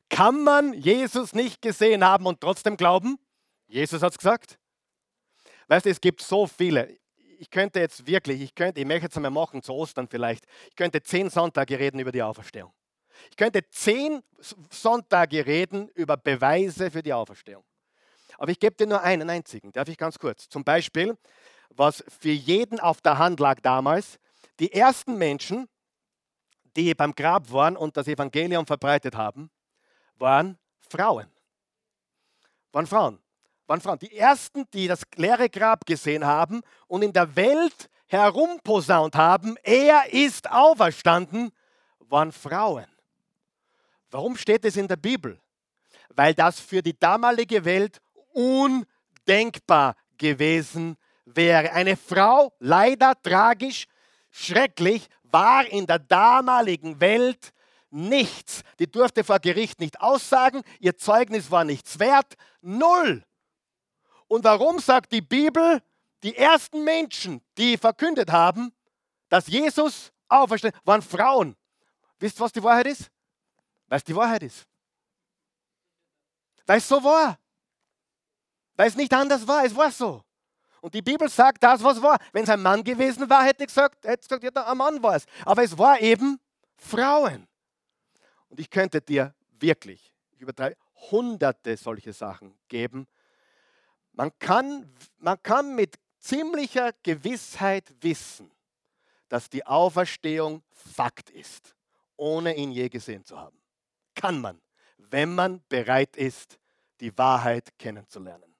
Kann man Jesus nicht gesehen haben und trotzdem glauben? Jesus hat es gesagt. Weißt du, es gibt so viele. Ich könnte jetzt wirklich, ich könnte, ich möchte es einmal machen, zu Ostern vielleicht, ich könnte zehn Sonntage reden über die Auferstehung. Ich könnte zehn Sonntage reden über Beweise für die Auferstehung. Aber ich gebe dir nur einen einzigen, darf ich ganz kurz. Zum Beispiel, was für jeden auf der Hand lag damals, die ersten Menschen, die beim Grab waren und das Evangelium verbreitet haben, waren Frauen. Waren Frauen. Waren Frauen. Die ersten, die das leere Grab gesehen haben und in der Welt herumposaunt haben, er ist auferstanden, waren Frauen. Warum steht es in der Bibel? Weil das für die damalige Welt undenkbar gewesen wäre. Eine Frau, leider tragisch, schrecklich, war in der damaligen Welt nichts. Die durfte vor Gericht nicht aussagen, ihr Zeugnis war nichts wert, null. Und warum sagt die Bibel, die ersten Menschen, die verkündet haben, dass Jesus auferstanden, waren Frauen. Wisst ihr, was die Wahrheit ist? Weil es die Wahrheit ist. Weil es so war. Weil es nicht anders war, es war so. Und die Bibel sagt das, was war. Wenn es ein Mann gewesen war, hätte ich gesagt, hätte gesagt, ja, ein Mann war es. Aber es war eben Frauen. Und ich könnte dir wirklich, ich übertreibe, hunderte solche Sachen geben. Man kann, man kann mit ziemlicher Gewissheit wissen, dass die Auferstehung Fakt ist, ohne ihn je gesehen zu haben. Kann man, wenn man bereit ist, die Wahrheit kennenzulernen.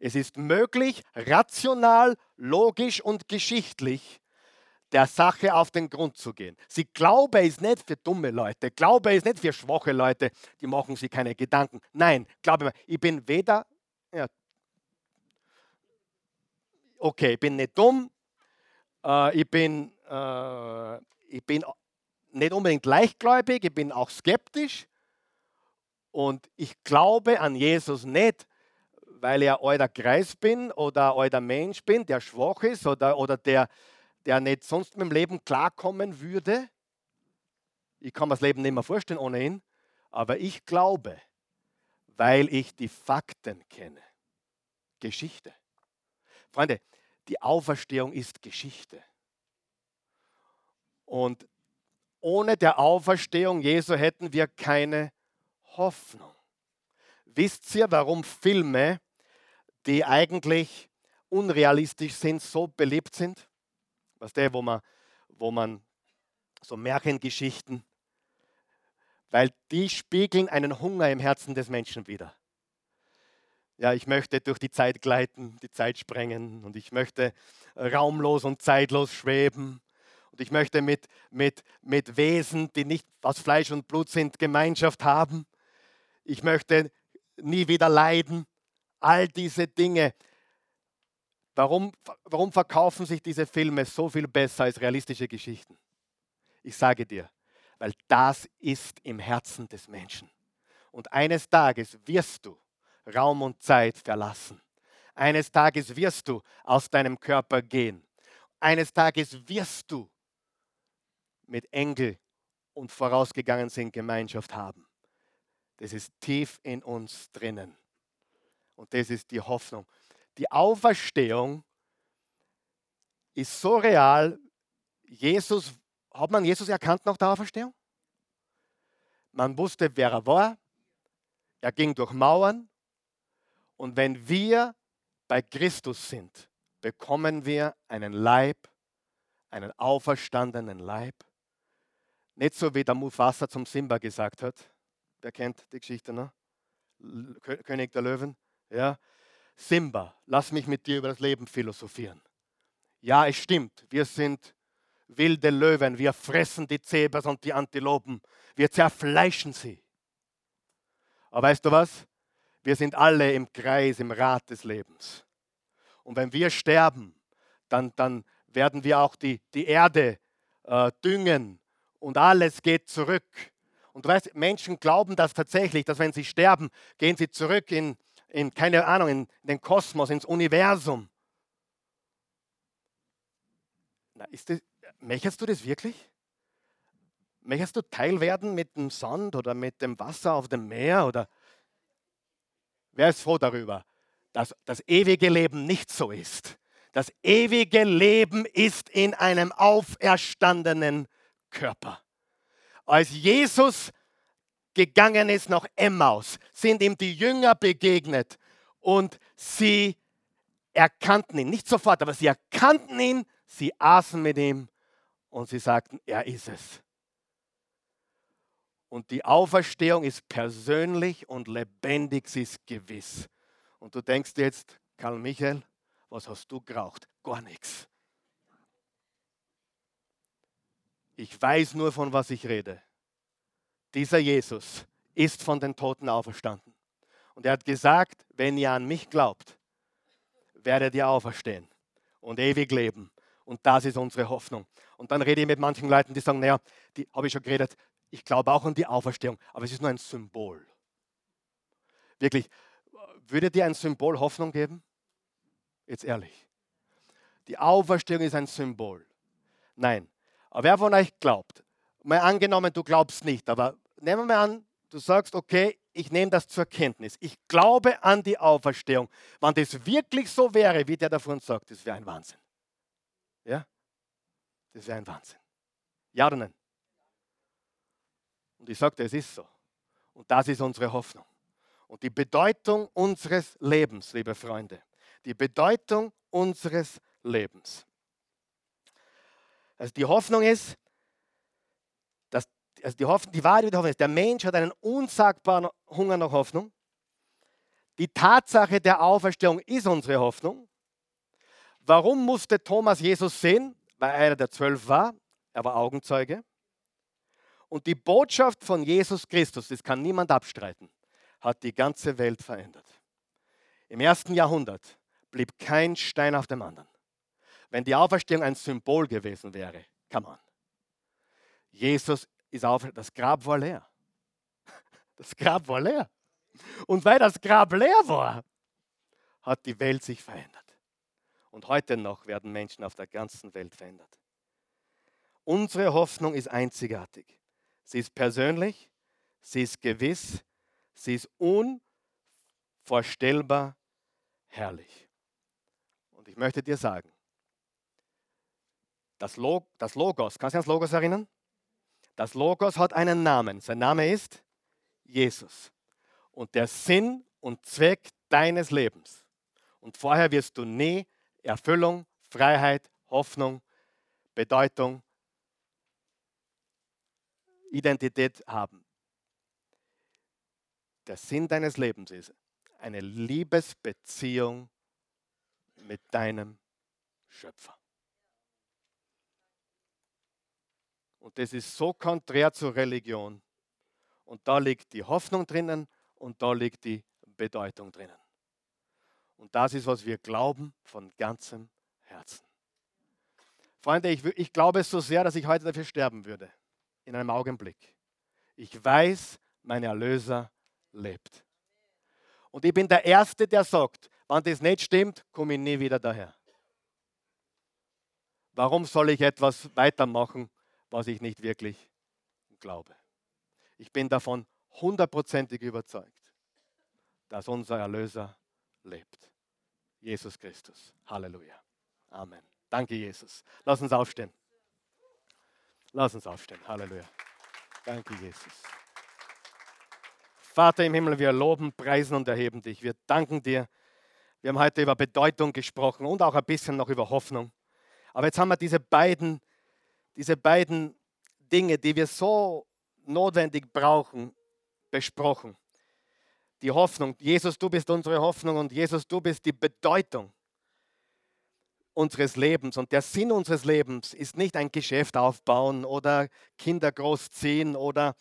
Es ist möglich, rational, logisch und geschichtlich der Sache auf den Grund zu gehen. Sie Glaube ist nicht für dumme Leute. Glaube ist nicht für schwache Leute, die machen sich keine Gedanken. Nein, glaube mir, ich bin weder, ja, okay, ich bin nicht dumm, äh, ich, bin, äh, ich bin nicht unbedingt leichtgläubig, ich bin auch skeptisch und ich glaube an Jesus nicht, weil ich ein alter Kreis bin oder ein alter Mensch bin, der schwach ist oder, oder der, der nicht sonst mit dem Leben klarkommen würde. Ich kann mir das Leben nicht mehr vorstellen ohne ihn, aber ich glaube, weil ich die Fakten kenne. Geschichte. Freunde, die Auferstehung ist Geschichte. Und ohne der Auferstehung Jesu hätten wir keine Hoffnung. Wisst ihr, warum Filme die eigentlich unrealistisch sind, so beliebt sind. Was der, wo man, wo man so Märchengeschichten, weil die spiegeln einen Hunger im Herzen des Menschen wider. Ja, ich möchte durch die Zeit gleiten, die Zeit sprengen und ich möchte raumlos und zeitlos schweben und ich möchte mit, mit, mit Wesen, die nicht aus Fleisch und Blut sind, Gemeinschaft haben. Ich möchte nie wieder leiden. All diese Dinge. Warum, warum verkaufen sich diese Filme so viel besser als realistische Geschichten? Ich sage dir, weil das ist im Herzen des Menschen. Und eines Tages wirst du Raum und Zeit verlassen. Eines Tages wirst du aus deinem Körper gehen. Eines Tages wirst du mit Engel und vorausgegangen sind Gemeinschaft haben. Das ist tief in uns drinnen. Und das ist die Hoffnung. Die Auferstehung ist so real. Jesus, hat man Jesus erkannt nach der Auferstehung? Man wusste, wer er war. Er ging durch Mauern. Und wenn wir bei Christus sind, bekommen wir einen Leib, einen auferstandenen Leib. Nicht so wie der Mufasa zum Simba gesagt hat. Wer kennt die Geschichte, ne? König der Löwen. Ja? Simba, lass mich mit dir über das Leben philosophieren. Ja, es stimmt, wir sind wilde Löwen, wir fressen die Zebras und die Antilopen, wir zerfleischen sie. Aber weißt du was? Wir sind alle im Kreis, im Rad des Lebens. Und wenn wir sterben, dann, dann werden wir auch die, die Erde äh, düngen und alles geht zurück. Und du weißt, Menschen glauben das tatsächlich, dass wenn sie sterben, gehen sie zurück in, in keine Ahnung, in den Kosmos, ins Universum. Na, ist das, möchtest du das wirklich? Möchtest du Teil werden mit dem Sand oder mit dem Wasser auf dem Meer? Oder wer ist froh darüber, dass das ewige Leben nicht so ist? Das ewige Leben ist in einem auferstandenen Körper. Als Jesus gegangen ist nach Emmaus, sind ihm die Jünger begegnet und sie erkannten ihn, nicht sofort, aber sie erkannten ihn, sie aßen mit ihm und sie sagten, er ist es. Und die Auferstehung ist persönlich und lebendig, sie ist gewiss. Und du denkst jetzt, Karl Michael, was hast du geraucht? Gar nichts. Ich weiß nur, von was ich rede dieser Jesus ist von den Toten auferstanden. Und er hat gesagt, wenn ihr an mich glaubt, werdet ihr auferstehen und ewig leben. Und das ist unsere Hoffnung. Und dann rede ich mit manchen Leuten, die sagen, naja, die habe ich schon geredet, ich glaube auch an die Auferstehung, aber es ist nur ein Symbol. Wirklich, würde dir ein Symbol Hoffnung geben? Jetzt ehrlich. Die Auferstehung ist ein Symbol. Nein. Aber wer von euch glaubt, mal angenommen, du glaubst nicht, aber nehmen wir an, du sagst, okay, ich nehme das zur Kenntnis. Ich glaube an die Auferstehung. Wenn das wirklich so wäre, wie der davon sagt, das wäre ein Wahnsinn. Ja? Das wäre ein Wahnsinn. Ja oder nein? Und ich sagte, es ist so. Und das ist unsere Hoffnung. Und die Bedeutung unseres Lebens, liebe Freunde, die Bedeutung unseres Lebens. Also die Hoffnung ist, dass, also die, Hoffnung, die Wahrheit der Hoffnung ist, der Mensch hat einen unsagbaren Hunger nach Hoffnung. Die Tatsache der Auferstehung ist unsere Hoffnung. Warum musste Thomas Jesus sehen? Weil er einer der zwölf war. Er war Augenzeuge. Und die Botschaft von Jesus Christus, das kann niemand abstreiten, hat die ganze Welt verändert. Im ersten Jahrhundert blieb kein Stein auf dem anderen. Wenn die Auferstehung ein Symbol gewesen wäre, come on. Jesus ist auf, das Grab war leer. Das Grab war leer. Und weil das Grab leer war, hat die Welt sich verändert. Und heute noch werden Menschen auf der ganzen Welt verändert. Unsere Hoffnung ist einzigartig. Sie ist persönlich, sie ist gewiss, sie ist unvorstellbar herrlich. Und ich möchte dir sagen, das, Log das Logos, kannst du dich ans Logos erinnern? Das Logos hat einen Namen. Sein Name ist Jesus. Und der Sinn und Zweck deines Lebens. Und vorher wirst du nie Erfüllung, Freiheit, Hoffnung, Bedeutung Identität haben. Der Sinn deines Lebens ist eine Liebesbeziehung mit deinem Schöpfer. Und das ist so konträr zur Religion. Und da liegt die Hoffnung drinnen und da liegt die Bedeutung drinnen. Und das ist, was wir glauben von ganzem Herzen. Freunde, ich, ich glaube es so sehr, dass ich heute dafür sterben würde in einem Augenblick. Ich weiß, mein Erlöser lebt. Und ich bin der Erste, der sagt, wenn das nicht stimmt, komme ich nie wieder daher. Warum soll ich etwas weitermachen, was ich nicht wirklich glaube? Ich bin davon hundertprozentig überzeugt, dass unser Erlöser lebt. Jesus Christus. Halleluja. Amen. Danke, Jesus. Lass uns aufstehen. Lass uns aufstehen. Halleluja. Danke, Jesus. Vater im Himmel, wir loben, preisen und erheben dich. Wir danken dir. Wir haben heute über Bedeutung gesprochen und auch ein bisschen noch über Hoffnung. Aber jetzt haben wir diese beiden, diese beiden Dinge, die wir so notwendig brauchen, besprochen. Die Hoffnung. Jesus, du bist unsere Hoffnung und Jesus, du bist die Bedeutung unseres Lebens. Und der Sinn unseres Lebens ist nicht ein Geschäft aufbauen oder Kinder großziehen oder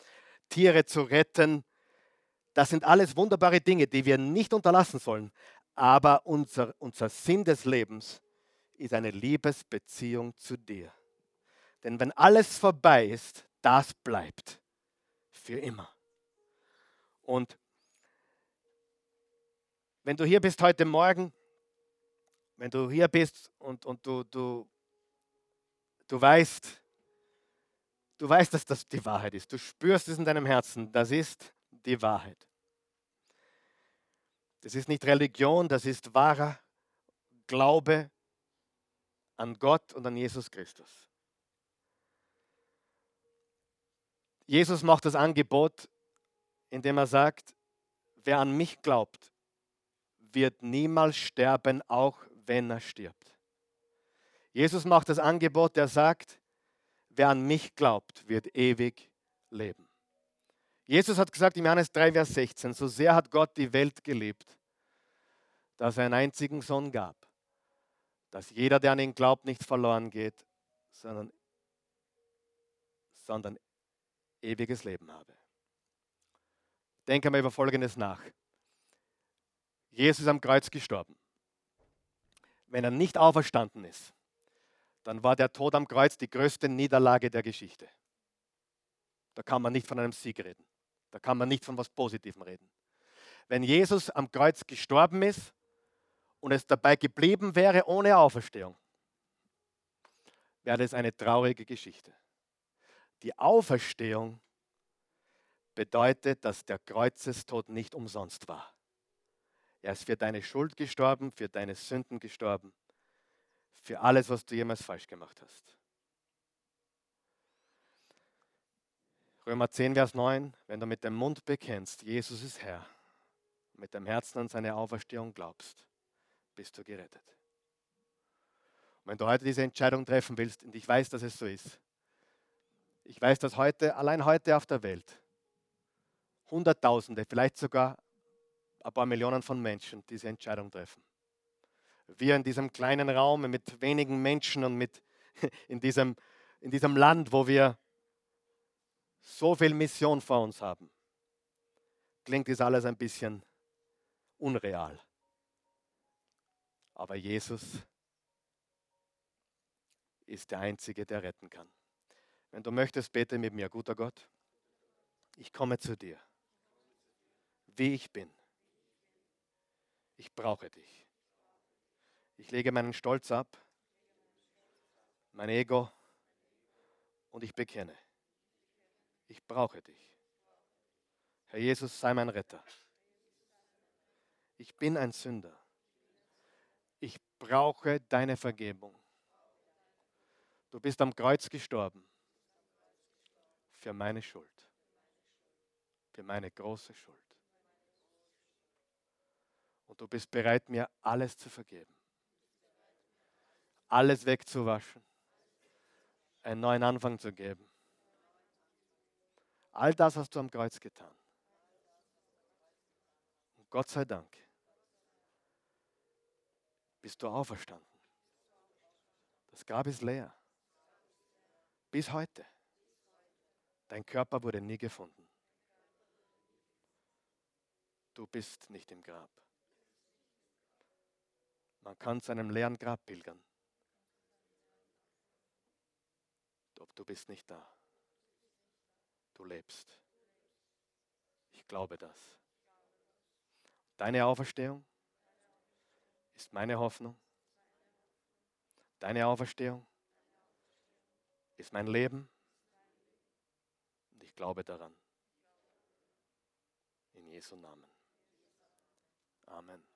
Tiere zu retten. Das sind alles wunderbare Dinge, die wir nicht unterlassen sollen. Aber unser, unser Sinn des Lebens ist eine Liebesbeziehung zu dir. Denn wenn alles vorbei ist, das bleibt für immer. Und wenn du hier bist heute Morgen wenn du hier bist und, und du, du, du weißt, du weißt, dass das die Wahrheit ist. Du spürst es in deinem Herzen. Das ist die Wahrheit. Das ist nicht Religion, das ist wahrer Glaube an Gott und an Jesus Christus. Jesus macht das Angebot, indem er sagt, wer an mich glaubt, wird niemals sterben, auch wenn er stirbt. Jesus macht das Angebot, der sagt, wer an mich glaubt, wird ewig leben. Jesus hat gesagt im Johannes 3, Vers 16, so sehr hat Gott die Welt geliebt, dass er einen einzigen Sohn gab, dass jeder, der an ihn glaubt, nicht verloren geht, sondern, sondern ewiges Leben habe. Denke mal über Folgendes nach. Jesus ist am Kreuz gestorben. Wenn er nicht auferstanden ist, dann war der Tod am Kreuz die größte Niederlage der Geschichte. Da kann man nicht von einem Sieg reden. Da kann man nicht von was Positivem reden. Wenn Jesus am Kreuz gestorben ist und es dabei geblieben wäre ohne Auferstehung, wäre das eine traurige Geschichte. Die Auferstehung bedeutet, dass der Kreuzestod nicht umsonst war. Er ist für deine Schuld gestorben, für deine Sünden gestorben, für alles, was du jemals falsch gemacht hast. Römer 10, Vers 9, wenn du mit dem Mund bekennst, Jesus ist Herr, mit dem Herzen an seine Auferstehung glaubst, bist du gerettet. Und wenn du heute diese Entscheidung treffen willst, und ich weiß, dass es so ist, ich weiß, dass heute, allein heute auf der Welt, Hunderttausende, vielleicht sogar ein paar Millionen von Menschen diese Entscheidung treffen. Wir in diesem kleinen Raum mit wenigen Menschen und mit in diesem, in diesem Land, wo wir so viel Mission vor uns haben, klingt das alles ein bisschen unreal. Aber Jesus ist der Einzige, der retten kann. Wenn du möchtest, bete mit mir, guter Gott. Ich komme zu dir, wie ich bin. Ich brauche dich. Ich lege meinen Stolz ab, mein Ego und ich bekenne, ich brauche dich. Herr Jesus, sei mein Retter. Ich bin ein Sünder. Ich brauche deine Vergebung. Du bist am Kreuz gestorben für meine Schuld, für meine große Schuld. Und du bist bereit, mir alles zu vergeben, alles wegzuwaschen, einen neuen Anfang zu geben. All das hast du am Kreuz getan. Und Gott sei Dank bist du auferstanden. Das Grab ist leer. Bis heute. Dein Körper wurde nie gefunden. Du bist nicht im Grab. Man kann zu einem leeren Grab pilgern. Doch du bist nicht da. Du lebst. Ich glaube das. Deine Auferstehung ist meine Hoffnung. Deine Auferstehung ist mein Leben. Und ich glaube daran. In Jesu Namen. Amen.